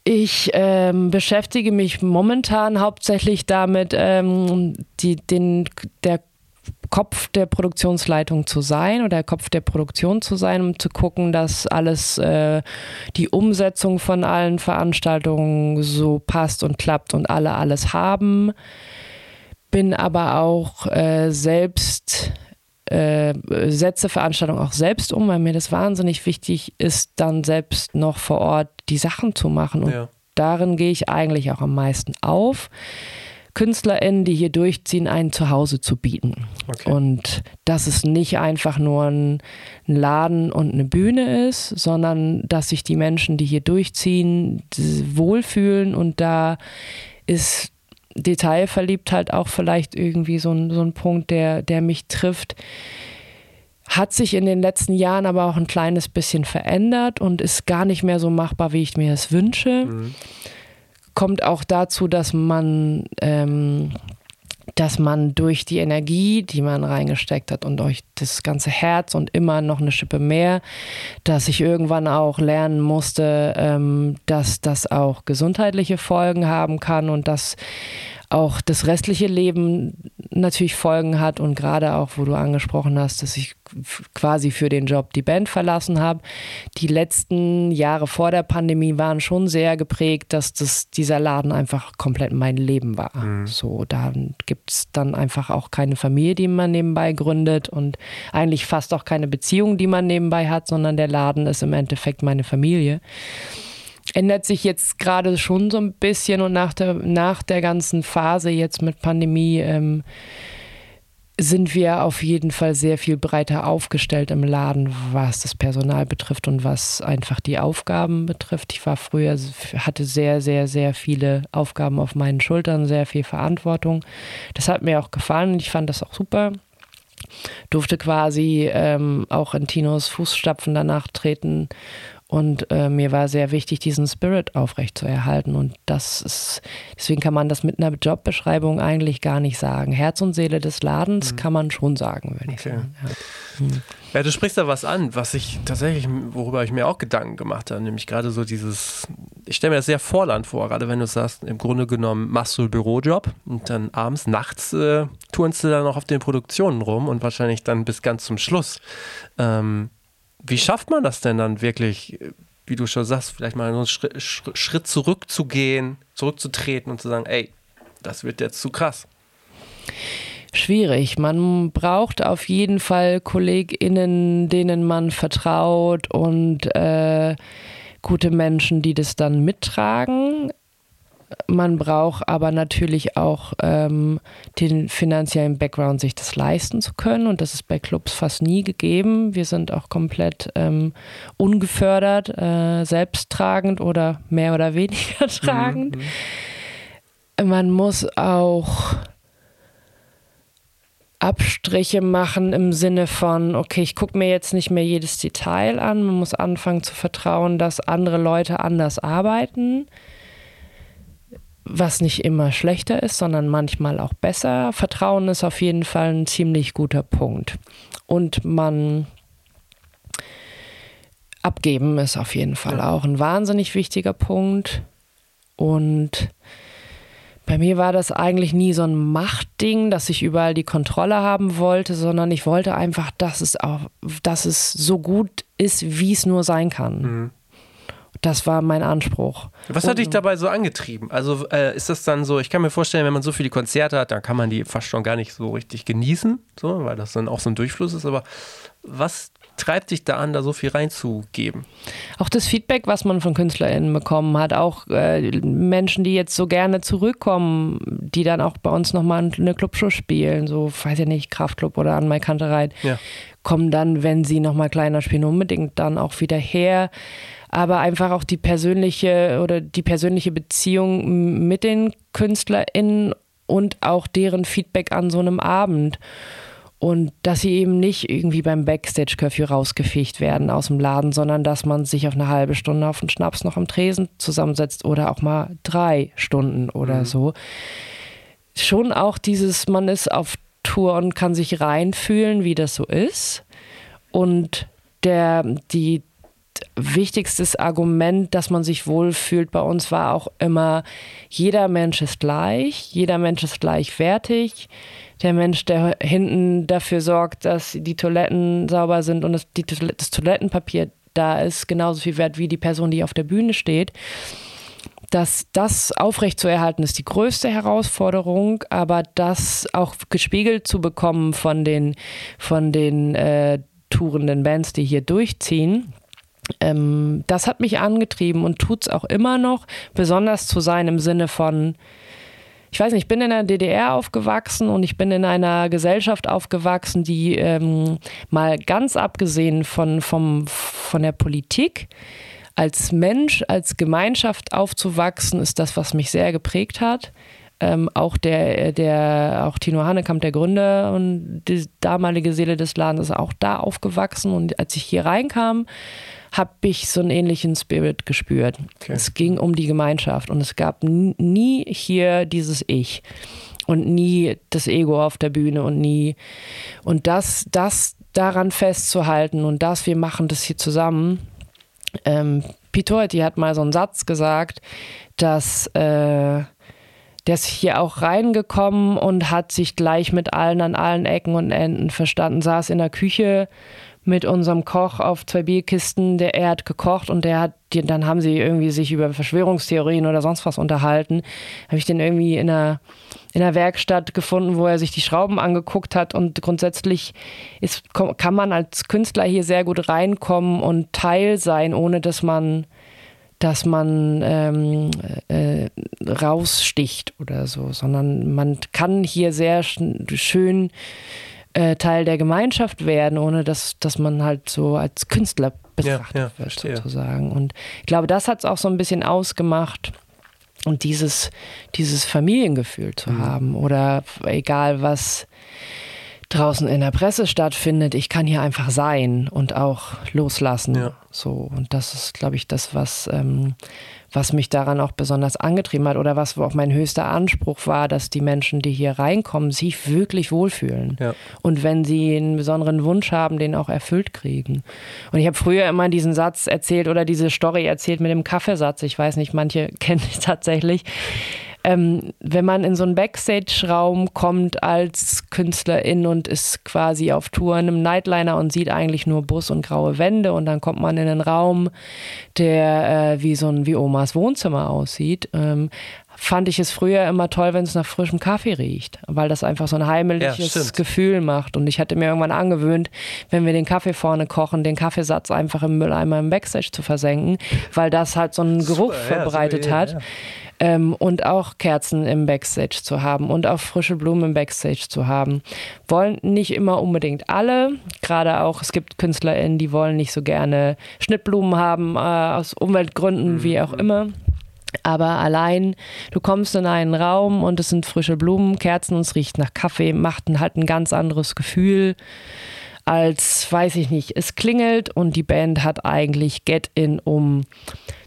Ich ähm, beschäftige mich momentan hauptsächlich damit, ähm, die, den, der Kopf der Produktionsleitung zu sein oder der Kopf der Produktion zu sein, um zu gucken, dass alles, äh, die Umsetzung von allen Veranstaltungen so passt und klappt und alle alles haben. Bin aber auch äh, selbst äh, setze Veranstaltungen auch selbst um, weil mir das wahnsinnig wichtig ist, dann selbst noch vor Ort die Sachen zu machen. Und ja. darin gehe ich eigentlich auch am meisten auf. KünstlerInnen, die hier durchziehen, ein Zuhause zu bieten. Okay. Und dass es nicht einfach nur ein, ein, Laden und eine Bühne ist, sondern dass sich die Menschen, die hier durchziehen, wohlfühlen und da ist Detailverliebt halt auch vielleicht irgendwie so ein, so ein Punkt, der, der mich trifft. Hat sich in den letzten Jahren aber auch ein kleines bisschen verändert und ist gar nicht mehr so machbar, wie ich mir es wünsche. Mhm. Kommt auch dazu, dass man ähm, dass man durch die Energie, die man reingesteckt hat und durch das ganze Herz und immer noch eine Schippe mehr, dass ich irgendwann auch lernen musste, ähm, dass das auch gesundheitliche Folgen haben kann und dass auch das restliche Leben natürlich Folgen hat und gerade auch, wo du angesprochen hast, dass ich quasi für den Job die Band verlassen habe. Die letzten Jahre vor der Pandemie waren schon sehr geprägt, dass das, dieser Laden einfach komplett mein Leben war. Mhm. So, da gibt es dann einfach auch keine Familie, die man nebenbei gründet und eigentlich fast auch keine Beziehung, die man nebenbei hat, sondern der Laden ist im Endeffekt meine Familie ändert sich jetzt gerade schon so ein bisschen und nach der, nach der ganzen Phase jetzt mit Pandemie ähm, sind wir auf jeden Fall sehr viel breiter aufgestellt im Laden, was das Personal betrifft und was einfach die Aufgaben betrifft. Ich war früher, hatte sehr, sehr, sehr viele Aufgaben auf meinen Schultern, sehr viel Verantwortung. Das hat mir auch gefallen und ich fand das auch super durfte quasi ähm, auch in Tinos Fußstapfen danach treten und äh, mir war sehr wichtig, diesen Spirit aufrechtzuerhalten. Und das ist, deswegen kann man das mit einer Jobbeschreibung eigentlich gar nicht sagen. Herz und Seele des Ladens mhm. kann man schon sagen, würde ich okay. sagen. Ja. Mhm. ja. du sprichst da was an, was ich tatsächlich, worüber ich mir auch Gedanken gemacht habe, nämlich gerade so dieses, ich stelle mir das sehr vorland vor, gerade wenn du sagst, im Grunde genommen machst du einen Bürojob und dann abends, nachts äh, turnst du dann noch auf den Produktionen rum und wahrscheinlich dann bis ganz zum Schluss. Ähm, wie schafft man das denn dann wirklich, wie du schon sagst, vielleicht mal einen Schritt, Schritt zurückzugehen, zurückzutreten und zu sagen, ey, das wird jetzt zu krass? Schwierig. Man braucht auf jeden Fall KollegInnen, denen man vertraut und äh, gute Menschen, die das dann mittragen. Man braucht aber natürlich auch ähm, den finanziellen Background, sich das leisten zu können. Und das ist bei Clubs fast nie gegeben. Wir sind auch komplett ähm, ungefördert, äh, selbsttragend oder mehr oder weniger tragend. Mhm. Man muss auch Abstriche machen im Sinne von, okay, ich gucke mir jetzt nicht mehr jedes Detail an. Man muss anfangen zu vertrauen, dass andere Leute anders arbeiten was nicht immer schlechter ist, sondern manchmal auch besser. Vertrauen ist auf jeden Fall ein ziemlich guter Punkt. Und man abgeben ist auf jeden Fall auch ein wahnsinnig wichtiger Punkt. Und bei mir war das eigentlich nie so ein Machtding, dass ich überall die Kontrolle haben wollte, sondern ich wollte einfach, dass es auch, dass es so gut ist, wie es nur sein kann. Mhm. Das war mein Anspruch. Was hat dich dabei so angetrieben? Also äh, ist das dann so, ich kann mir vorstellen, wenn man so viele Konzerte hat, dann kann man die fast schon gar nicht so richtig genießen, so, weil das dann auch so ein Durchfluss ist. Aber was treibt dich da an, da so viel reinzugeben? Auch das Feedback, was man von KünstlerInnen bekommen hat, auch äh, Menschen, die jetzt so gerne zurückkommen, die dann auch bei uns nochmal eine Clubshow spielen, so, weiß ich nicht, Kraftclub oder an Kantereit, ja. kommen dann, wenn sie nochmal kleiner spielen, unbedingt dann auch wieder her. Aber einfach auch die persönliche oder die persönliche Beziehung mit den KünstlerInnen und auch deren Feedback an so einem Abend. Und dass sie eben nicht irgendwie beim Backstage-Curfew rausgefegt werden aus dem Laden, sondern dass man sich auf eine halbe Stunde auf den Schnaps noch am Tresen zusammensetzt oder auch mal drei Stunden oder mhm. so. Schon auch dieses, man ist auf Tour und kann sich reinfühlen, wie das so ist. Und der, die, wichtigstes Argument, dass man sich wohlfühlt bei uns war auch immer, jeder Mensch ist gleich, jeder Mensch ist gleichwertig. Der Mensch, der hinten dafür sorgt, dass die Toiletten sauber sind und das, die, das Toilettenpapier da ist, genauso viel wert wie die Person, die auf der Bühne steht. Dass das aufrechtzuerhalten ist die größte Herausforderung, aber das auch gespiegelt zu bekommen von den, von den äh, tourenden Bands, die hier durchziehen, ähm, das hat mich angetrieben und tut es auch immer noch, besonders zu sein im Sinne von, ich weiß nicht, ich bin in der DDR aufgewachsen und ich bin in einer Gesellschaft aufgewachsen, die ähm, mal ganz abgesehen von, vom, von der Politik, als Mensch, als Gemeinschaft aufzuwachsen, ist das, was mich sehr geprägt hat. Ähm, auch der, der, auch Tino Hanekamp, der Gründer und die damalige Seele des Ladens, ist auch da aufgewachsen. Und als ich hier reinkam, habe ich so einen ähnlichen Spirit gespürt. Okay. Es ging um die Gemeinschaft und es gab nie hier dieses Ich und nie das Ego auf der Bühne und nie und das, das daran festzuhalten und das, wir machen das hier zusammen. Ähm, Pitorti hat mal so einen Satz gesagt, dass äh, der ist hier auch reingekommen und hat sich gleich mit allen an allen Ecken und Enden verstanden, saß in der Küche mit unserem Koch auf zwei Bierkisten. Der, er hat gekocht und der hat, dann haben sie irgendwie sich über Verschwörungstheorien oder sonst was unterhalten. Habe ich den irgendwie in einer, in einer Werkstatt gefunden, wo er sich die Schrauben angeguckt hat und grundsätzlich ist, kann man als Künstler hier sehr gut reinkommen und Teil sein, ohne dass man dass man ähm, äh, raussticht oder so, sondern man kann hier sehr schön äh, Teil der Gemeinschaft werden, ohne dass, dass man halt so als Künstler betrachtet ja, ja, wird, sozusagen. Und ich glaube, das hat es auch so ein bisschen ausgemacht. Und dieses, dieses Familiengefühl zu mhm. haben oder egal was draußen in der Presse stattfindet, ich kann hier einfach sein und auch loslassen. Ja. So. Und das ist, glaube ich, das, was, ähm, was mich daran auch besonders angetrieben hat oder was auch mein höchster Anspruch war, dass die Menschen, die hier reinkommen, sich wirklich wohlfühlen. Ja. Und wenn sie einen besonderen Wunsch haben, den auch erfüllt kriegen. Und ich habe früher immer diesen Satz erzählt oder diese Story erzählt mit dem Kaffeesatz. Ich weiß nicht, manche kennen es tatsächlich ähm, wenn man in so einen Backstage-Raum kommt als Künstlerin und ist quasi auf Tour in einem Nightliner und sieht eigentlich nur Bus und graue Wände und dann kommt man in einen Raum, der äh, wie so ein wie Omas Wohnzimmer aussieht, ähm, fand ich es früher immer toll, wenn es nach frischem Kaffee riecht, weil das einfach so ein heimeliges ja, Gefühl macht. Und ich hatte mir irgendwann angewöhnt, wenn wir den Kaffee vorne kochen, den Kaffeesatz einfach im Mülleimer im Backstage zu versenken, weil das halt so einen Geruch Super, verbreitet ja, hat. Ja ähm, und auch Kerzen im Backstage zu haben und auch frische Blumen im Backstage zu haben. Wollen nicht immer unbedingt alle, gerade auch, es gibt KünstlerInnen, die wollen nicht so gerne Schnittblumen haben, äh, aus Umweltgründen, mhm. wie auch immer. Aber allein, du kommst in einen Raum und es sind frische Blumen, Kerzen und es riecht nach Kaffee, macht halt ein ganz anderes Gefühl als, weiß ich nicht, es klingelt und die Band hat eigentlich Get In um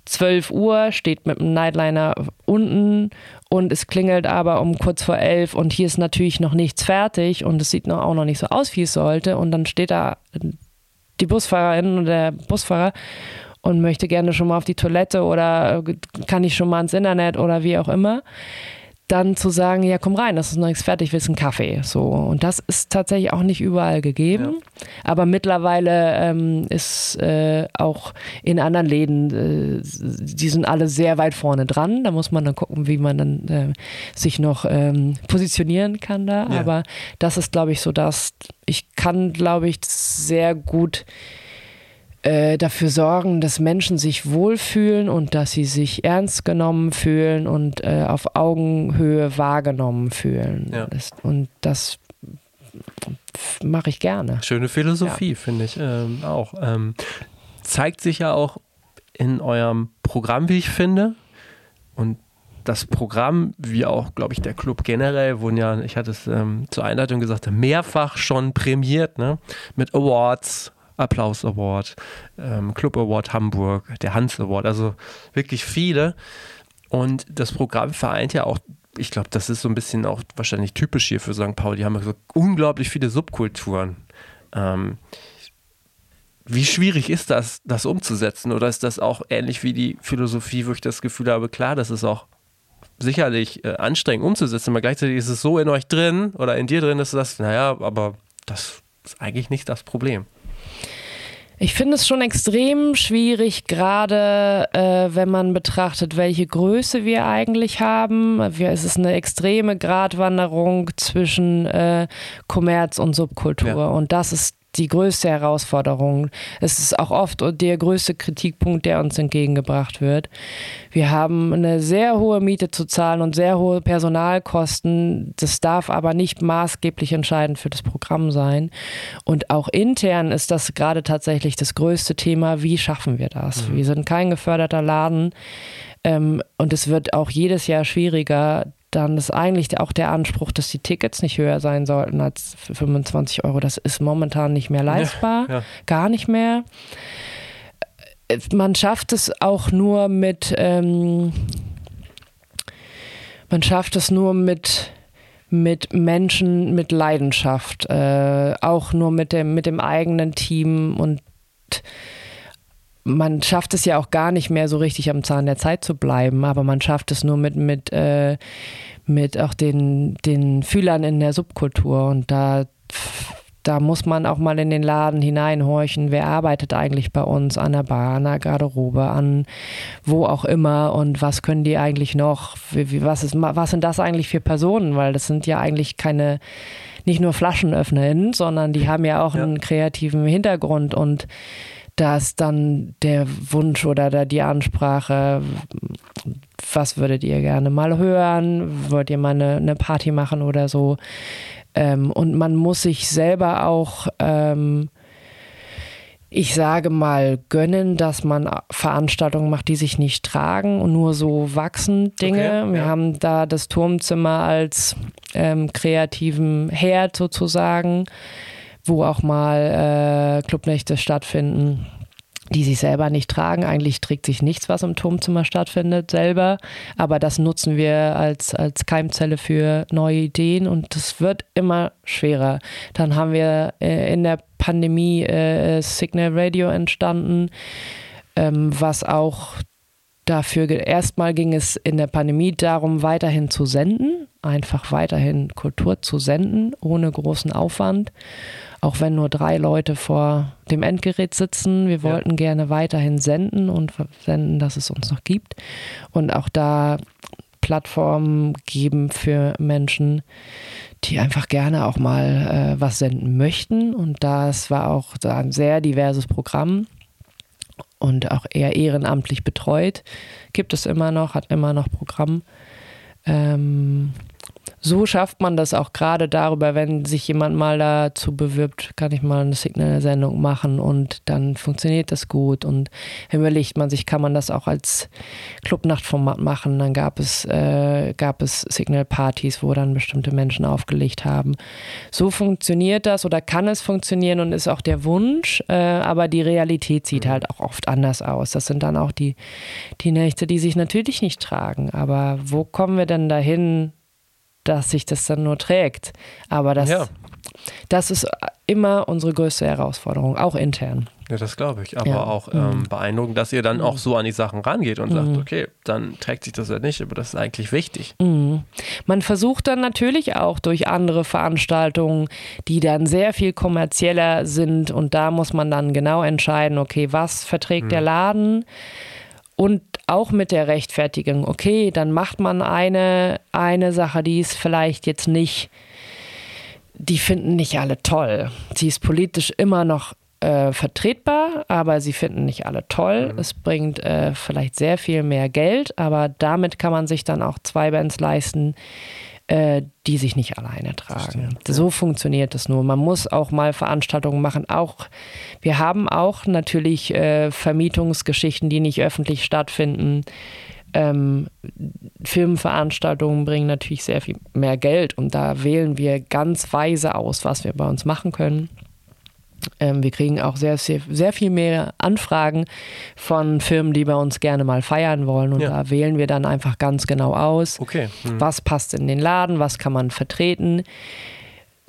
12 Uhr, steht mit dem Nightliner unten und es klingelt aber um kurz vor 11 und hier ist natürlich noch nichts fertig und es sieht auch noch nicht so aus, wie es sollte und dann steht da die Busfahrerin oder der Busfahrer und möchte gerne schon mal auf die Toilette oder kann ich schon mal ins Internet oder wie auch immer dann zu sagen, ja, komm rein, das ist noch nichts fertig, willst einen Kaffee. So. Und das ist tatsächlich auch nicht überall gegeben. Ja. Aber mittlerweile ähm, ist äh, auch in anderen Läden, äh, die sind alle sehr weit vorne dran. Da muss man dann gucken, wie man dann äh, sich noch ähm, positionieren kann da. Ja. Aber das ist, glaube ich, so, dass ich kann, glaube ich, sehr gut äh, dafür sorgen, dass Menschen sich wohlfühlen und dass sie sich ernst genommen fühlen und äh, auf Augenhöhe wahrgenommen fühlen. Ja. und das mache ich gerne. Schöne Philosophie, ja. finde ich ähm, auch. Ähm, zeigt sich ja auch in eurem Programm, wie ich finde. Und das Programm, wie auch, glaube ich, der Club generell, wurden ja, ich hatte es ähm, zur Einleitung gesagt, mehrfach schon prämiert, ne? Mit Awards, Applaus Award, ähm, Club Award Hamburg, der Hans Award, also wirklich viele. Und das Programm vereint ja auch, ich glaube, das ist so ein bisschen auch wahrscheinlich typisch hier für St. Pauli, die haben so unglaublich viele Subkulturen. Ähm, wie schwierig ist das, das umzusetzen? Oder ist das auch ähnlich wie die Philosophie, wo ich das Gefühl habe, klar, das ist auch sicherlich äh, anstrengend umzusetzen, aber gleichzeitig ist es so in euch drin oder in dir drin, dass du das, naja, aber das ist eigentlich nicht das Problem. Ich finde es schon extrem schwierig, gerade äh, wenn man betrachtet, welche Größe wir eigentlich haben. es ist eine extreme Gratwanderung zwischen äh, Kommerz und Subkultur. Ja. Und das ist die größte Herausforderung. Es ist auch oft der größte Kritikpunkt, der uns entgegengebracht wird. Wir haben eine sehr hohe Miete zu zahlen und sehr hohe Personalkosten. Das darf aber nicht maßgeblich entscheidend für das Programm sein. Und auch intern ist das gerade tatsächlich das größte Thema. Wie schaffen wir das? Mhm. Wir sind kein geförderter Laden. Ähm, und es wird auch jedes Jahr schwieriger, dann ist eigentlich auch der Anspruch, dass die Tickets nicht höher sein sollten als 25 Euro. Das ist momentan nicht mehr leistbar, ja, ja. gar nicht mehr. Man schafft es auch nur mit, ähm, man schafft es nur mit mit Menschen mit Leidenschaft, äh, auch nur mit dem, mit dem eigenen Team und man schafft es ja auch gar nicht mehr so richtig am Zahn der Zeit zu bleiben, aber man schafft es nur mit, mit, äh, mit auch den, den Fühlern in der Subkultur. Und da, da muss man auch mal in den Laden hineinhorchen, wer arbeitet eigentlich bei uns? An der Bar, an der Garderobe, an wo auch immer. Und was können die eigentlich noch, was, ist, was sind das eigentlich für Personen, weil das sind ja eigentlich keine nicht nur FlaschenöffnerInnen, sondern die haben ja auch ja. einen kreativen Hintergrund. Und dass dann der Wunsch oder die Ansprache, was würdet ihr gerne mal hören? Wollt ihr mal eine, eine Party machen oder so? Ähm, und man muss sich selber auch, ähm, ich sage mal, gönnen, dass man Veranstaltungen macht, die sich nicht tragen und nur so wachsen Dinge. Okay, Wir haben da das Turmzimmer als ähm, kreativen Herd sozusagen wo auch mal äh, Clubnächte stattfinden die sich selber nicht tragen. Eigentlich trägt sich nichts, was im Turmzimmer stattfindet, selber. Aber das nutzen wir als, als Keimzelle für neue Ideen und das wird immer schwerer. Dann haben wir äh, in der Pandemie äh, Signal Radio entstanden, ähm, was auch dafür, erstmal ging es in der Pandemie darum, weiterhin zu senden, einfach weiterhin Kultur zu senden, ohne großen Aufwand auch wenn nur drei Leute vor dem Endgerät sitzen. Wir wollten ja. gerne weiterhin senden und senden, dass es uns noch gibt. Und auch da Plattformen geben für Menschen, die einfach gerne auch mal äh, was senden möchten. Und das war auch ein sehr diverses Programm und auch eher ehrenamtlich betreut. Gibt es immer noch, hat immer noch Programm. Ähm, so schafft man das auch gerade darüber, wenn sich jemand mal dazu bewirbt, kann ich mal eine Signal-Sendung machen und dann funktioniert das gut und überlegt man sich, kann man das auch als Clubnachtformat machen. Dann gab es, äh, gab es Signal-Partys, wo dann bestimmte Menschen aufgelegt haben. So funktioniert das oder kann es funktionieren und ist auch der Wunsch, äh, aber die Realität sieht mhm. halt auch oft anders aus. Das sind dann auch die, die Nächte, die sich natürlich nicht tragen. Aber wo kommen wir denn dahin? Dass sich das dann nur trägt. Aber das, ja. das ist immer unsere größte Herausforderung, auch intern. Ja, das glaube ich. Aber Ja. auch ähm, beeindruckend, dass ihr dann auch so an die Sachen rangeht und sagt, okay, dann trägt sich das ja nicht, aber das ist eigentlich wichtig. Man versucht dann natürlich auch durch andere Veranstaltungen, die dann sehr viel kommerzieller sind und da muss man dann genau entscheiden, okay, was verträgt der Laden und auch mit der Rechtfertigung, okay, dann macht man eine, eine Sache, die ist vielleicht jetzt nicht, die finden nicht alle toll. Sie ist politisch immer noch äh, vertretbar, aber sie finden nicht alle toll. Es bringt äh, vielleicht sehr viel mehr Geld, aber damit kann man sich dann auch zwei Bands leisten, äh, die sich nicht alleine tragen. So funktioniert es nur. Man muss auch mal Veranstaltungen machen. Auch wir haben auch natürlich äh, Vermietungsgeschichten, die nicht öffentlich stattfinden. Ähm, Filmveranstaltungen bringen natürlich sehr viel mehr Geld und da wählen wir ganz weise aus, was wir bei uns machen können. Ähm, wir kriegen auch sehr, sehr, sehr viel mehr Anfragen von Firmen, die bei uns gerne mal feiern wollen. Und Ja. da wählen wir dann einfach ganz genau aus, Okay. Hm. was passt in den Laden, was kann man vertreten.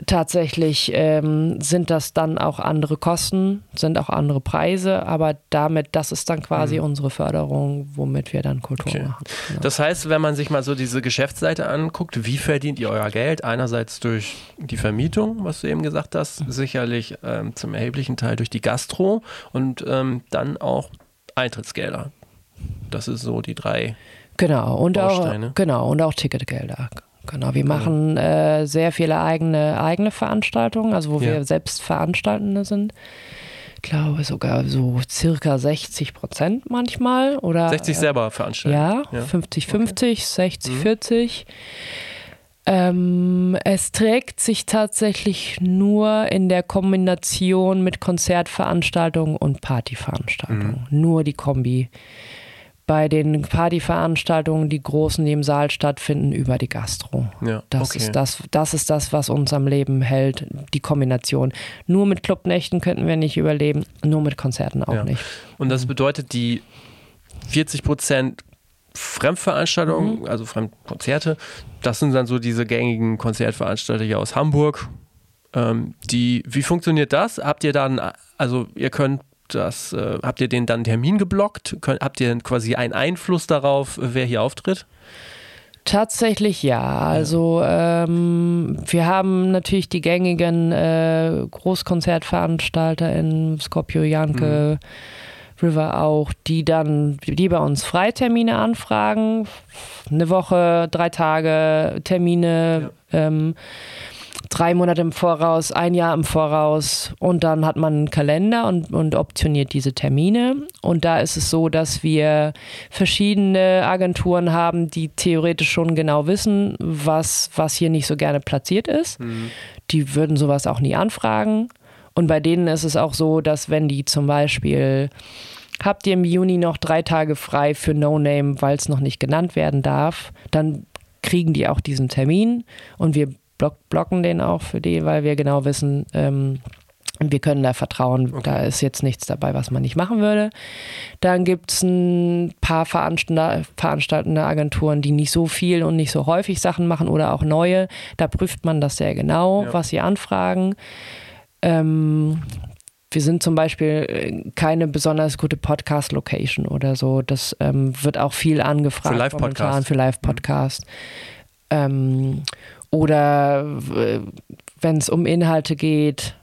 Tatsächlich ähm, sind das dann auch andere Kosten, sind auch andere Preise, aber damit, das ist dann quasi unsere Förderung, womit wir dann Kultur Mhm. Okay. machen. Genau. Das heißt, wenn man sich mal so diese Geschäftsseite anguckt, wie verdient ihr euer Geld? Einerseits durch die Vermietung, was du eben gesagt hast, sicherlich ähm, zum erheblichen Teil durch die Gastro und ähm, dann auch Eintrittsgelder. Das ist so die drei. Genau, und Bausteine. auch, genau, und auch Ticketgelder. Genau, wir machen äh, sehr viele eigene, eigene Veranstaltungen, also wo Ja. wir selbst Veranstaltende sind. Ich glaube sogar so circa 60 Prozent manchmal. Oder, 60 selber veranstalten. Ja, Ja. 50-50, 60-40. Mhm. Ähm, es trägt sich tatsächlich nur in der Kombination mit Konzertveranstaltungen und Partyveranstaltungen. Mhm. Nur die Kombi. Bei den Partyveranstaltungen, die großen, die im Saal stattfinden, über die Gastro. Ja, Das, okay. ist das, das ist das, was uns am Leben hält, die Kombination. Nur mit Clubnächten könnten wir nicht überleben, nur mit Konzerten auch Ja. nicht. Und das bedeutet, die 40 Prozent Fremdveranstaltungen, Mhm. also Fremdkonzerte, das sind dann so diese gängigen Konzertveranstalter hier aus Hamburg. Ähm, die, wie funktioniert das? Habt ihr dann, also ihr könnt das, äh, habt ihr den dann einen Termin geblockt? Könnt, habt ihr quasi einen Einfluss darauf, wer hier auftritt? Tatsächlich ja. Also ähm, wir haben natürlich die gängigen äh, Großkonzertveranstalter in Skopje, Janke, River auch, die dann, die bei uns Freitermine anfragen. Eine Woche, drei Tage Termine, ähm, drei Monate im Voraus, ein Jahr im Voraus und dann hat man einen Kalender und, und optioniert diese Termine. Und da ist es so, dass wir verschiedene Agenturen haben, die theoretisch schon genau wissen, was, was hier nicht so gerne platziert ist. Die würden sowas auch nie anfragen. Und bei denen ist es auch so, dass wenn die zum Beispiel habt ihr im Juni noch drei Tage frei für No Name, weil es noch nicht genannt werden darf, dann kriegen die auch diesen Termin und wir blocken den auch für die, weil wir genau wissen, ähm, wir können da vertrauen, da ist jetzt nichts dabei, was man nicht machen würde. Dann gibt es ein paar veranstaltende, veranstaltende Agenturen, die nicht so viel und nicht so häufig Sachen machen oder auch neue. Da prüft man das sehr genau, Ja. was sie anfragen. Ähm, wir sind zum Beispiel äh, keine besonders gute Podcast-Location oder so. Das ähm, wird auch viel angefragt. Für Live-Podcast. Für Live-Podcast. Ähm, oder wenn es um Inhalte geht,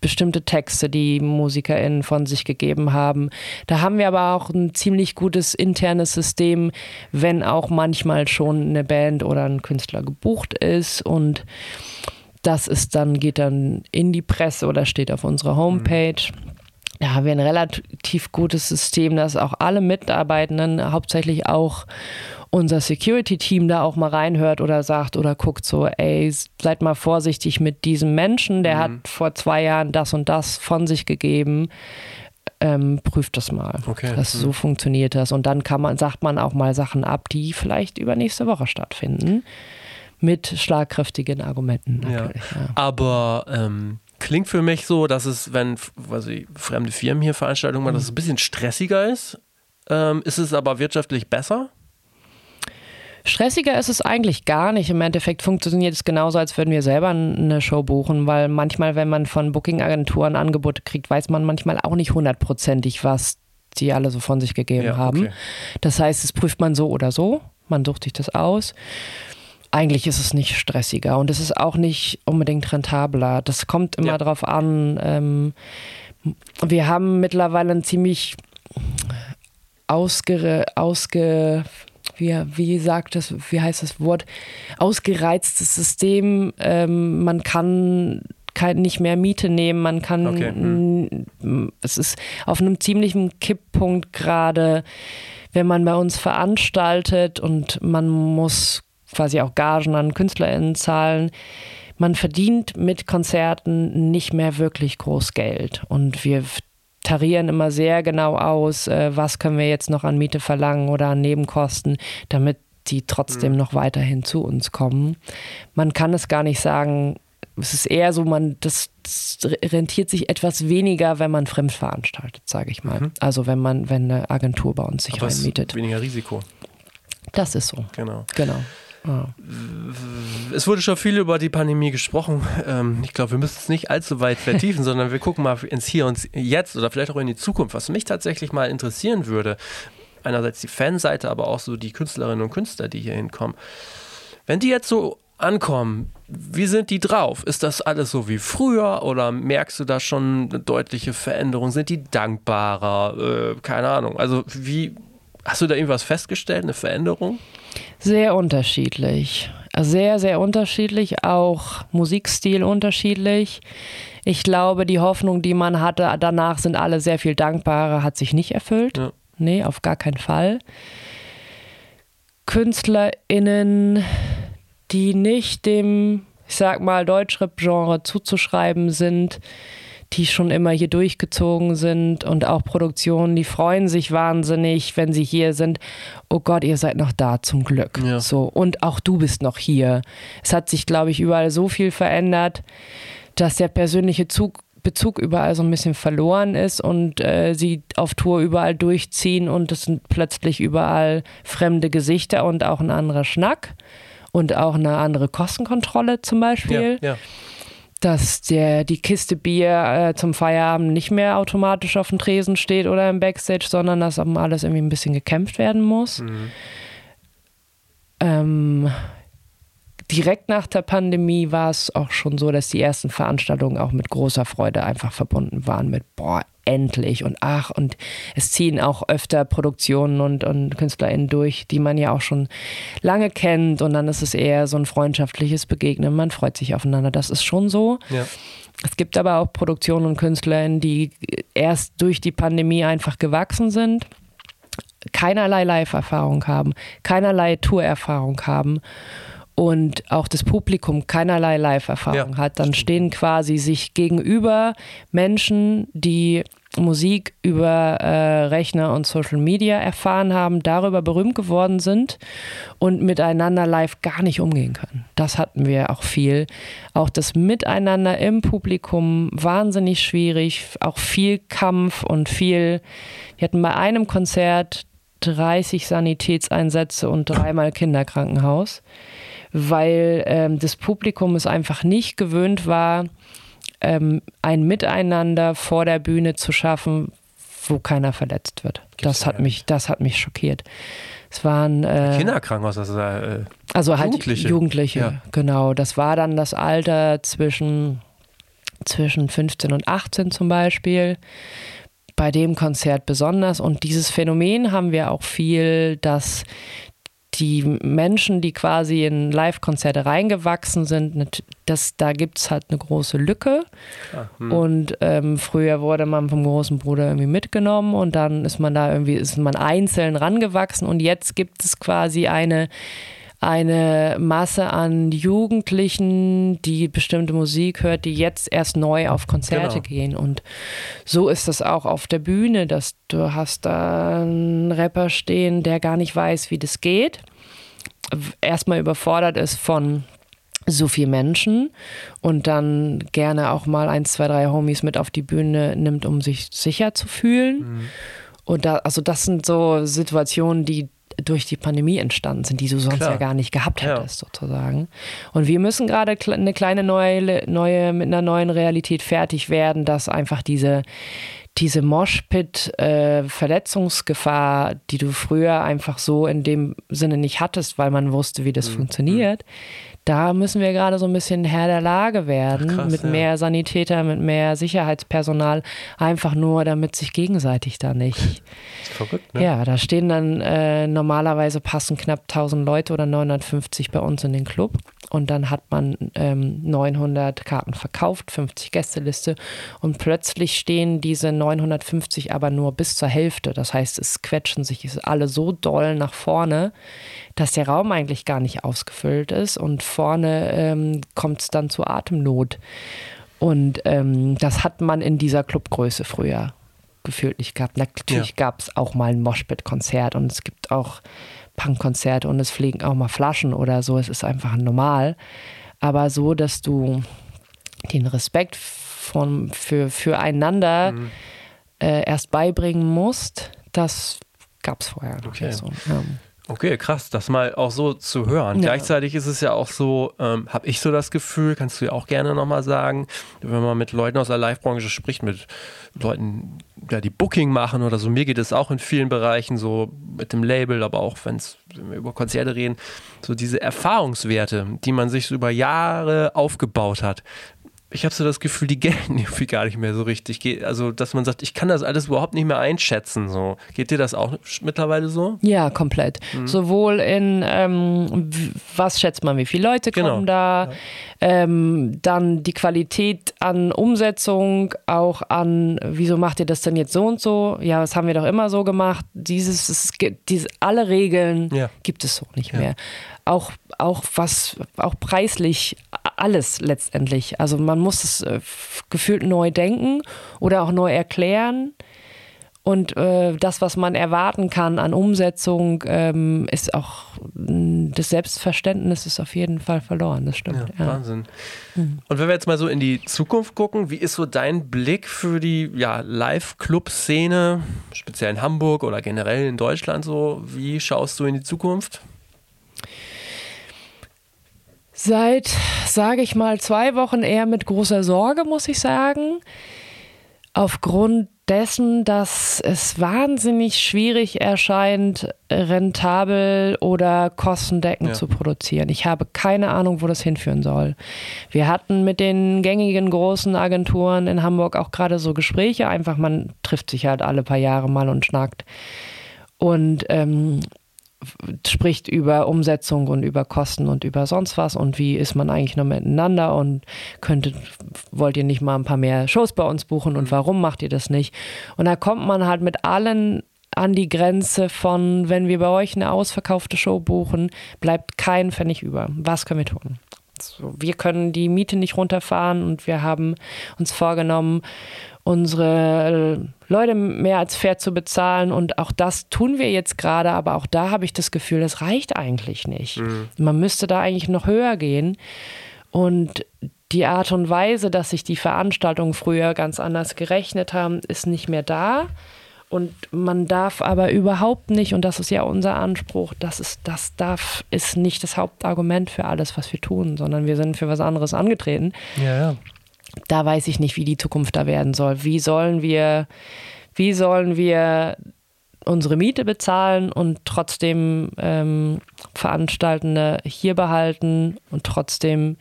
bestimmte Texte, die MusikerInnen von sich gegeben haben. Da haben wir aber auch ein ziemlich gutes internes System, wenn auch manchmal schon eine Band oder ein Künstler gebucht ist und das ist dann, geht dann in die Presse oder steht auf unserer Homepage. Da haben wir ein relativ gutes System, dass auch alle Mitarbeitenden, hauptsächlich auch unser Security-Team da auch mal reinhört oder sagt oder guckt so, ey, seid mal vorsichtig mit diesem Menschen, der hat vor zwei Jahren das und das von sich gegeben. Ähm, prüft das mal. Okay. Das, so funktioniert das. Und dann kann man, sagt man auch mal Sachen ab, die vielleicht übernächste Woche stattfinden. Mit schlagkräftigen Argumenten natürlich. Ja. Aber ähm, klingt für mich so, dass es, wenn weiß ich, fremde Firmen hier Veranstaltungen machen, dass es ein bisschen stressiger ist. Ähm, ist es aber wirtschaftlich besser? Stressiger ist es eigentlich gar nicht. Im Endeffekt funktioniert es genauso, als würden wir selber eine Show buchen, weil manchmal, wenn man von Booking-Agenturen Angebote kriegt, weiß man manchmal auch nicht hundertprozentig, was die alle so von sich gegeben ja, haben. Okay. Das heißt, es prüft man so oder so. Man sucht sich das aus. Eigentlich ist es nicht stressiger und es ist auch nicht unbedingt rentabler. Das kommt immer ja. darauf an. Ähm, wir haben mittlerweile ein ziemlich ausge, ausge wie, wie sagt das, wie heißt das Wort, ausgereiztes System. Ähm, man kann kein, nicht mehr Miete nehmen, man kann, okay. hm. es ist auf einem ziemlichen Kipppunkt gerade, wenn man bei uns veranstaltet und man muss quasi auch Gagen an KünstlerInnen zahlen. Man verdient mit Konzerten nicht mehr wirklich groß Geld und wir tarieren immer sehr genau aus, äh, was können wir jetzt noch an Miete verlangen oder an Nebenkosten, damit die trotzdem mhm. noch weiterhin zu uns kommen. Man kann es gar nicht sagen, es ist eher so, man, das, das rentiert sich etwas weniger, wenn man fremd veranstaltet, sage ich mal. Mhm. Also wenn man, wenn eine Agentur bei uns sich Aber reinmietet. Weniger Risiko. Das ist so. Genau. Genau. Es wurde schon viel über die Pandemie gesprochen. Ähm, ich glaube, wir müssen es nicht allzu weit vertiefen, sondern wir gucken mal ins Hier und Jetzt oder vielleicht auch in die Zukunft. Was mich tatsächlich mal interessieren würde, einerseits die Fanseite, aber auch so die Künstlerinnen und Künstler, die hier hinkommen. Wenn die jetzt so ankommen, wie sind die drauf? Ist das alles so wie früher oder merkst du da schon eine deutliche Veränderung? Sind die dankbarer? Äh, keine Ahnung. Also wie hast du da irgendwas festgestellt, eine Veränderung? Sehr unterschiedlich. Sehr, sehr unterschiedlich, auch Musikstil unterschiedlich. Ich glaube, die Hoffnung, die man hatte, danach sind alle sehr viel dankbarer, hat sich nicht erfüllt. Ja. Nee, auf gar keinen Fall. KünstlerInnen, die nicht dem, ich sag mal, Deutschrap-Genre zuzuschreiben sind, die schon immer hier durchgezogen sind und auch Produktionen, die freuen sich wahnsinnig, wenn sie hier sind. Oh Gott, ihr seid noch da, zum Glück. Ja. So. Und auch du bist noch hier. Es hat sich, glaube ich, überall so viel verändert, dass der persönliche Zug Bezug überall so ein bisschen verloren ist und äh, sie auf Tour überall durchziehen und es sind plötzlich überall fremde Gesichter und auch ein anderer Schnack und auch eine andere Kostenkontrolle zum Beispiel. Ja, ja dass der, die Kiste Bier äh, zum Feierabend nicht mehr automatisch auf dem Tresen steht oder im Backstage, sondern dass um alles irgendwie ein bisschen gekämpft werden muss. Mhm. Ähm, direkt nach der Pandemie war es auch schon so, dass die ersten Veranstaltungen auch mit großer Freude einfach verbunden waren mit, boah, endlich und ach, und es ziehen auch öfter Produktionen und, und KünstlerInnen durch, die man ja auch schon lange kennt und dann ist es eher so ein freundschaftliches Begegnen, man freut sich aufeinander, das ist schon so. Ja. Es gibt aber auch Produktionen und KünstlerInnen, die erst durch die Pandemie einfach gewachsen sind, keinerlei Live-Erfahrung haben, keinerlei Tour-Erfahrung haben und auch das Publikum keinerlei Live-Erfahrung ja, hat, dann stehen quasi sich gegenüber Menschen, die Musik über äh, Rechner und Social Media erfahren haben, darüber berühmt geworden sind und miteinander live gar nicht umgehen können. Das hatten wir auch viel. Auch das Miteinander im Publikum wahnsinnig schwierig, auch viel Kampf und viel. Wir hatten bei einem Konzert 30 Sanitätseinsätze und dreimal Kinderkrankenhaus weil ähm, das Publikum es einfach nicht gewöhnt war, ähm, ein Miteinander vor der Bühne zu schaffen, wo keiner verletzt wird. das hat mich, das hat mich schockiert. Es waren äh, Kinderkrankenhaus, also, äh, also halt Jugendliche. Jugendliche, ja. genau. Das war dann das Alter zwischen zwischen 15 und 18 zum Beispiel. Bei dem Konzert besonders. Und dieses Phänomen haben wir auch viel, dass die Menschen, die quasi in Live-Konzerte reingewachsen sind, das, da gibt es halt eine große Lücke. Ah, hm. Und ähm, früher wurde man vom großen Bruder irgendwie mitgenommen und dann ist man da irgendwie, ist man einzeln rangewachsen und jetzt gibt es quasi eine eine Masse an Jugendlichen, die bestimmte Musik hört, die jetzt erst neu auf Konzerte genau. gehen. Und so ist das auch auf der Bühne, dass du hast da einen Rapper stehen, der gar nicht weiß, wie das geht. Erstmal überfordert ist von so viel Menschen und dann gerne auch mal eins, zwei, drei Homies mit auf die Bühne nimmt, um sich sicher zu fühlen. Mhm. Und da, also das sind so Situationen, die durch die Pandemie entstanden sind, die du sonst Klar. ja gar nicht gehabt Ja. hättest, sozusagen. Und wir müssen gerade eine kleine neue, neue, mit einer neuen Realität fertig werden, dass einfach diese, diese Moshpit-Verletzungsgefahr, die du früher einfach so in dem Sinne nicht hattest, weil man wusste, wie das Mhm. funktioniert, da müssen wir gerade so ein bisschen Herr der Lage werden, Ach, krass, mit ja. mehr Sanitäter, mit mehr Sicherheitspersonal, einfach nur, damit sich gegenseitig da nicht. Ist verrückt, ne? Ja, da stehen dann äh, normalerweise passen knapp 1000 Leute oder 950 bei uns in den Club. Und dann hat man ähm, 900 Karten verkauft, 50 Gästeliste. Und plötzlich stehen diese 950 aber nur bis zur Hälfte. Das heißt, es quetschen sich alle so doll nach vorne, dass der Raum eigentlich gar nicht ausgefüllt ist. Und vorne ähm, kommt es dann zu Atemnot. Und ähm, das hat man in dieser Clubgröße früher gefühlt nicht gehabt. Natürlich Ja. gab es auch mal ein Moshpit-Konzert und es gibt auch Punkkonzerte und es fliegen auch mal Flaschen oder so. Es ist einfach normal. Aber so, dass du den Respekt von, für, füreinander Mhm. äh, erst beibringen musst, das gab es vorher Okay. so. Ja. Okay, krass, das mal auch so zu hören. Ja. Gleichzeitig ist es ja auch so, ähm, habe ich so das Gefühl, kannst du ja auch gerne nochmal sagen, wenn man mit Leuten aus der Live-Branche spricht, mit Leuten, ja, die Booking machen oder so, mir geht es auch in vielen Bereichen so mit dem Label, aber auch wenn's, wenn wir über Konzerte reden, so diese Erfahrungswerte, die man sich so über Jahre aufgebaut hat. Ich habe so das Gefühl, die gelten irgendwie gar nicht mehr so richtig. Also, dass man sagt, ich kann das alles überhaupt nicht mehr einschätzen. So. Geht dir das auch mittlerweile so? Ja, komplett. Mhm. Sowohl in, ähm, was schätzt man, wie viele Leute Genau. kommen da, ähm, dann die Qualität an Umsetzung, auch an, wieso macht ihr das denn jetzt so und so? Ja, das haben wir doch immer so gemacht. Dieses, es gibt, diese, alle Regeln Ja. gibt es so nicht Ja. mehr. Auch, auch was, auch preislich, alles letztendlich. Also man muss es äh, gefühlt neu denken oder auch neu erklären. Und äh, das, was man erwarten kann an Umsetzung, ähm, ist auch das Selbstverständnis ist auf jeden Fall verloren. Das stimmt. Ja, Ja. Wahnsinn. Und wenn wir jetzt mal so in die Zukunft gucken, wie ist so dein Blick für die ja, Live-Club-Szene, speziell in Hamburg oder generell in Deutschland so? Wie schaust du in die Zukunft? Seit, sage ich mal, zwei Wochen eher mit großer Sorge, muss ich sagen. Aufgrund dessen, dass es wahnsinnig schwierig erscheint, rentabel oder kostendeckend Ja. zu produzieren. Ich habe keine Ahnung, wo das hinführen soll. Wir hatten mit den gängigen großen Agenturen in Hamburg auch gerade so Gespräche. Einfach, man trifft sich halt alle paar Jahre mal und schnackt. Und ähm, spricht über Umsetzung und über Kosten und über sonst was und wie ist man eigentlich noch miteinander und könntet, wollt ihr nicht mal ein paar mehr Shows bei uns buchen und warum macht ihr das nicht? Und da kommt man halt mit allen an die Grenze von, wenn wir bei euch eine ausverkaufte Show buchen, bleibt kein Pfennig über. Was können wir tun? So, wir können die Miete nicht runterfahren und wir haben uns vorgenommen, unsere äh, Leute mehr als fair zu bezahlen. Und auch das tun wir jetzt gerade, aber auch da habe ich das Gefühl, das reicht eigentlich nicht. Man müsste da eigentlich noch höher gehen. Und die Art und Weise, dass sich die Veranstaltungen früher ganz anders gerechnet haben, ist nicht mehr da. Und man darf aber überhaupt nicht, und das ist ja unser Anspruch, das ist, das darf, ist nicht das Hauptargument für alles, was wir tun, sondern wir sind für was anderes angetreten Ja, ja. Da weiß ich nicht, wie die Zukunft da werden soll. Wie sollen wir, wie sollen wir unsere Miete bezahlen und trotzdem ähm, Veranstaltende hier behalten und trotzdem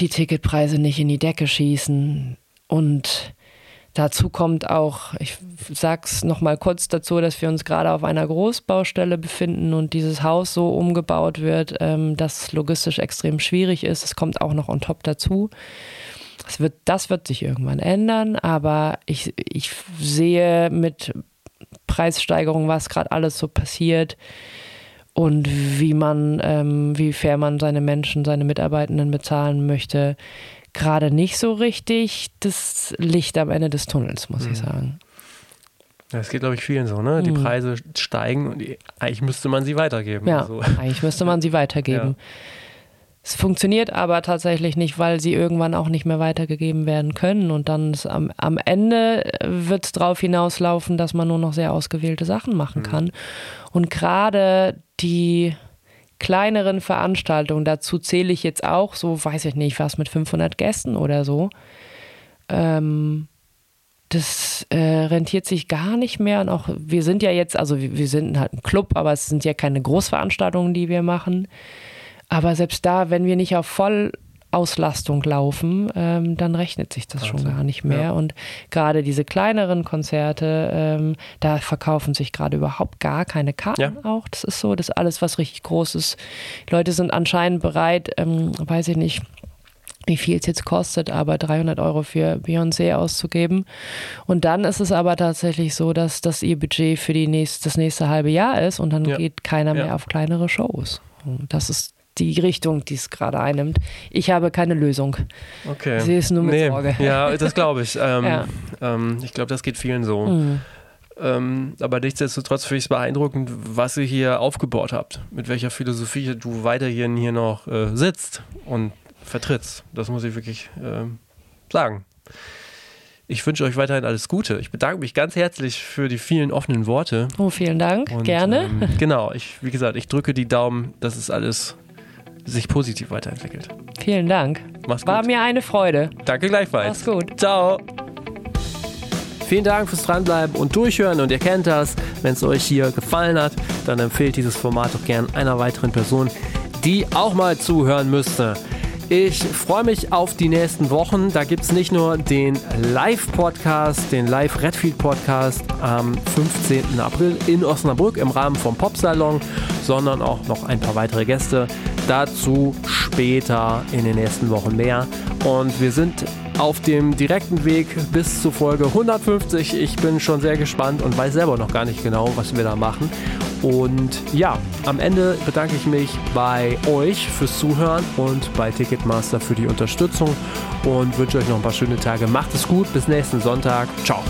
die Ticketpreise nicht in die Decke schießen. Und dazu kommt auch, ich sag's noch mal kurz dazu, dass wir uns gerade auf einer Großbaustelle befinden und dieses Haus so umgebaut wird, ähm, dass es logistisch extrem schwierig ist. Es kommt auch noch on top dazu. Das wird, das wird sich irgendwann ändern, aber ich, ich sehe mit Preissteigerungen, was gerade alles so passiert und wie man, ähm, wie fair man seine Menschen, seine Mitarbeitenden bezahlen möchte, gerade nicht so richtig das Licht am Ende des Tunnels, muss ich sagen. Ja, Es geht, glaube ich, vielen so, ne? Die Preise steigen und die, eigentlich müsste man sie weitergeben. Ja, Also, eigentlich müsste man sie weitergeben. Es funktioniert aber tatsächlich nicht, weil sie irgendwann auch nicht mehr weitergegeben werden können. Und dann am, am Ende wird es darauf hinauslaufen, dass man nur noch sehr ausgewählte Sachen machen kann. Und gerade die kleineren Veranstaltungen, dazu zähle ich jetzt auch so, weiß ich nicht, was mit 500 Gästen oder so. Ähm, das äh, rentiert sich gar nicht mehr. Und auch wir sind ja jetzt, also wir, wir sind halt ein Club, aber es sind ja keine Großveranstaltungen, die wir machen. Aber selbst da, wenn wir nicht auf Vollauslastung laufen, ähm, dann rechnet sich das schon gar nicht mehr. Ja. Und gerade diese kleineren Konzerte, ähm, da verkaufen sich gerade überhaupt gar keine Karten Ja. auch. Das ist so, das ist alles, was richtig groß ist. Die Leute sind anscheinend bereit, ähm, weiß ich nicht, wie viel es jetzt kostet, aber 300 Euro für Beyoncé auszugeben. Und dann ist es aber tatsächlich so, dass das ihr Budget für die nächst, das nächste halbe Jahr ist und dann Ja. geht keiner mehr Ja. auf kleinere Shows. Und das ist die Richtung, die es gerade einnimmt. Ich habe keine Lösung. Okay. Ich sehe es nur mit nee, Sorge. Ja, das glaube ich. Ähm, Ja. ähm, ich glaube, das geht vielen so. Mhm. Ähm, aber nichtsdestotrotz finde ich es beeindruckend, was ihr hier aufgebaut habt. Mit welcher Philosophie du weiterhin hier noch äh, sitzt und vertrittst. Das muss ich wirklich ähm, sagen. Ich wünsche euch weiterhin alles Gute. Ich bedanke mich ganz herzlich für die vielen offenen Worte. Oh, vielen Dank. Und, Gerne. Ähm, genau, ich, wie gesagt, ich drücke die Daumen, dass es alles sich positiv weiterentwickelt. vielen Dank. Mach's War gut. mir eine Freude. Danke gleichfalls. Mach's gut. Ciao. Vielen Dank fürs Dranbleiben und Durchhören und ihr kennt das. Wenn es euch hier gefallen hat, dann empfehlt dieses Format doch gern einer weiteren Person, die auch mal zuhören müsste. Ich freue mich auf die nächsten Wochen. Da gibt es nicht nur den Live-Podcast, den Live-Redfield-Podcast am 15. April in Osnabrück im Rahmen vom Popsalon, sondern auch noch ein paar weitere Gäste. Dazu später in den nächsten Wochen mehr. Und wir sind auf dem direkten Weg bis zur Folge 150. Ich bin schon sehr gespannt und weiß selber noch gar nicht genau, was wir da machen. Und ja, am Ende bedanke ich mich bei euch fürs Zuhören und bei Ticketmaster für die Unterstützung und wünsche euch noch ein paar schöne Tage. Macht es gut, bis nächsten Sonntag. Ciao.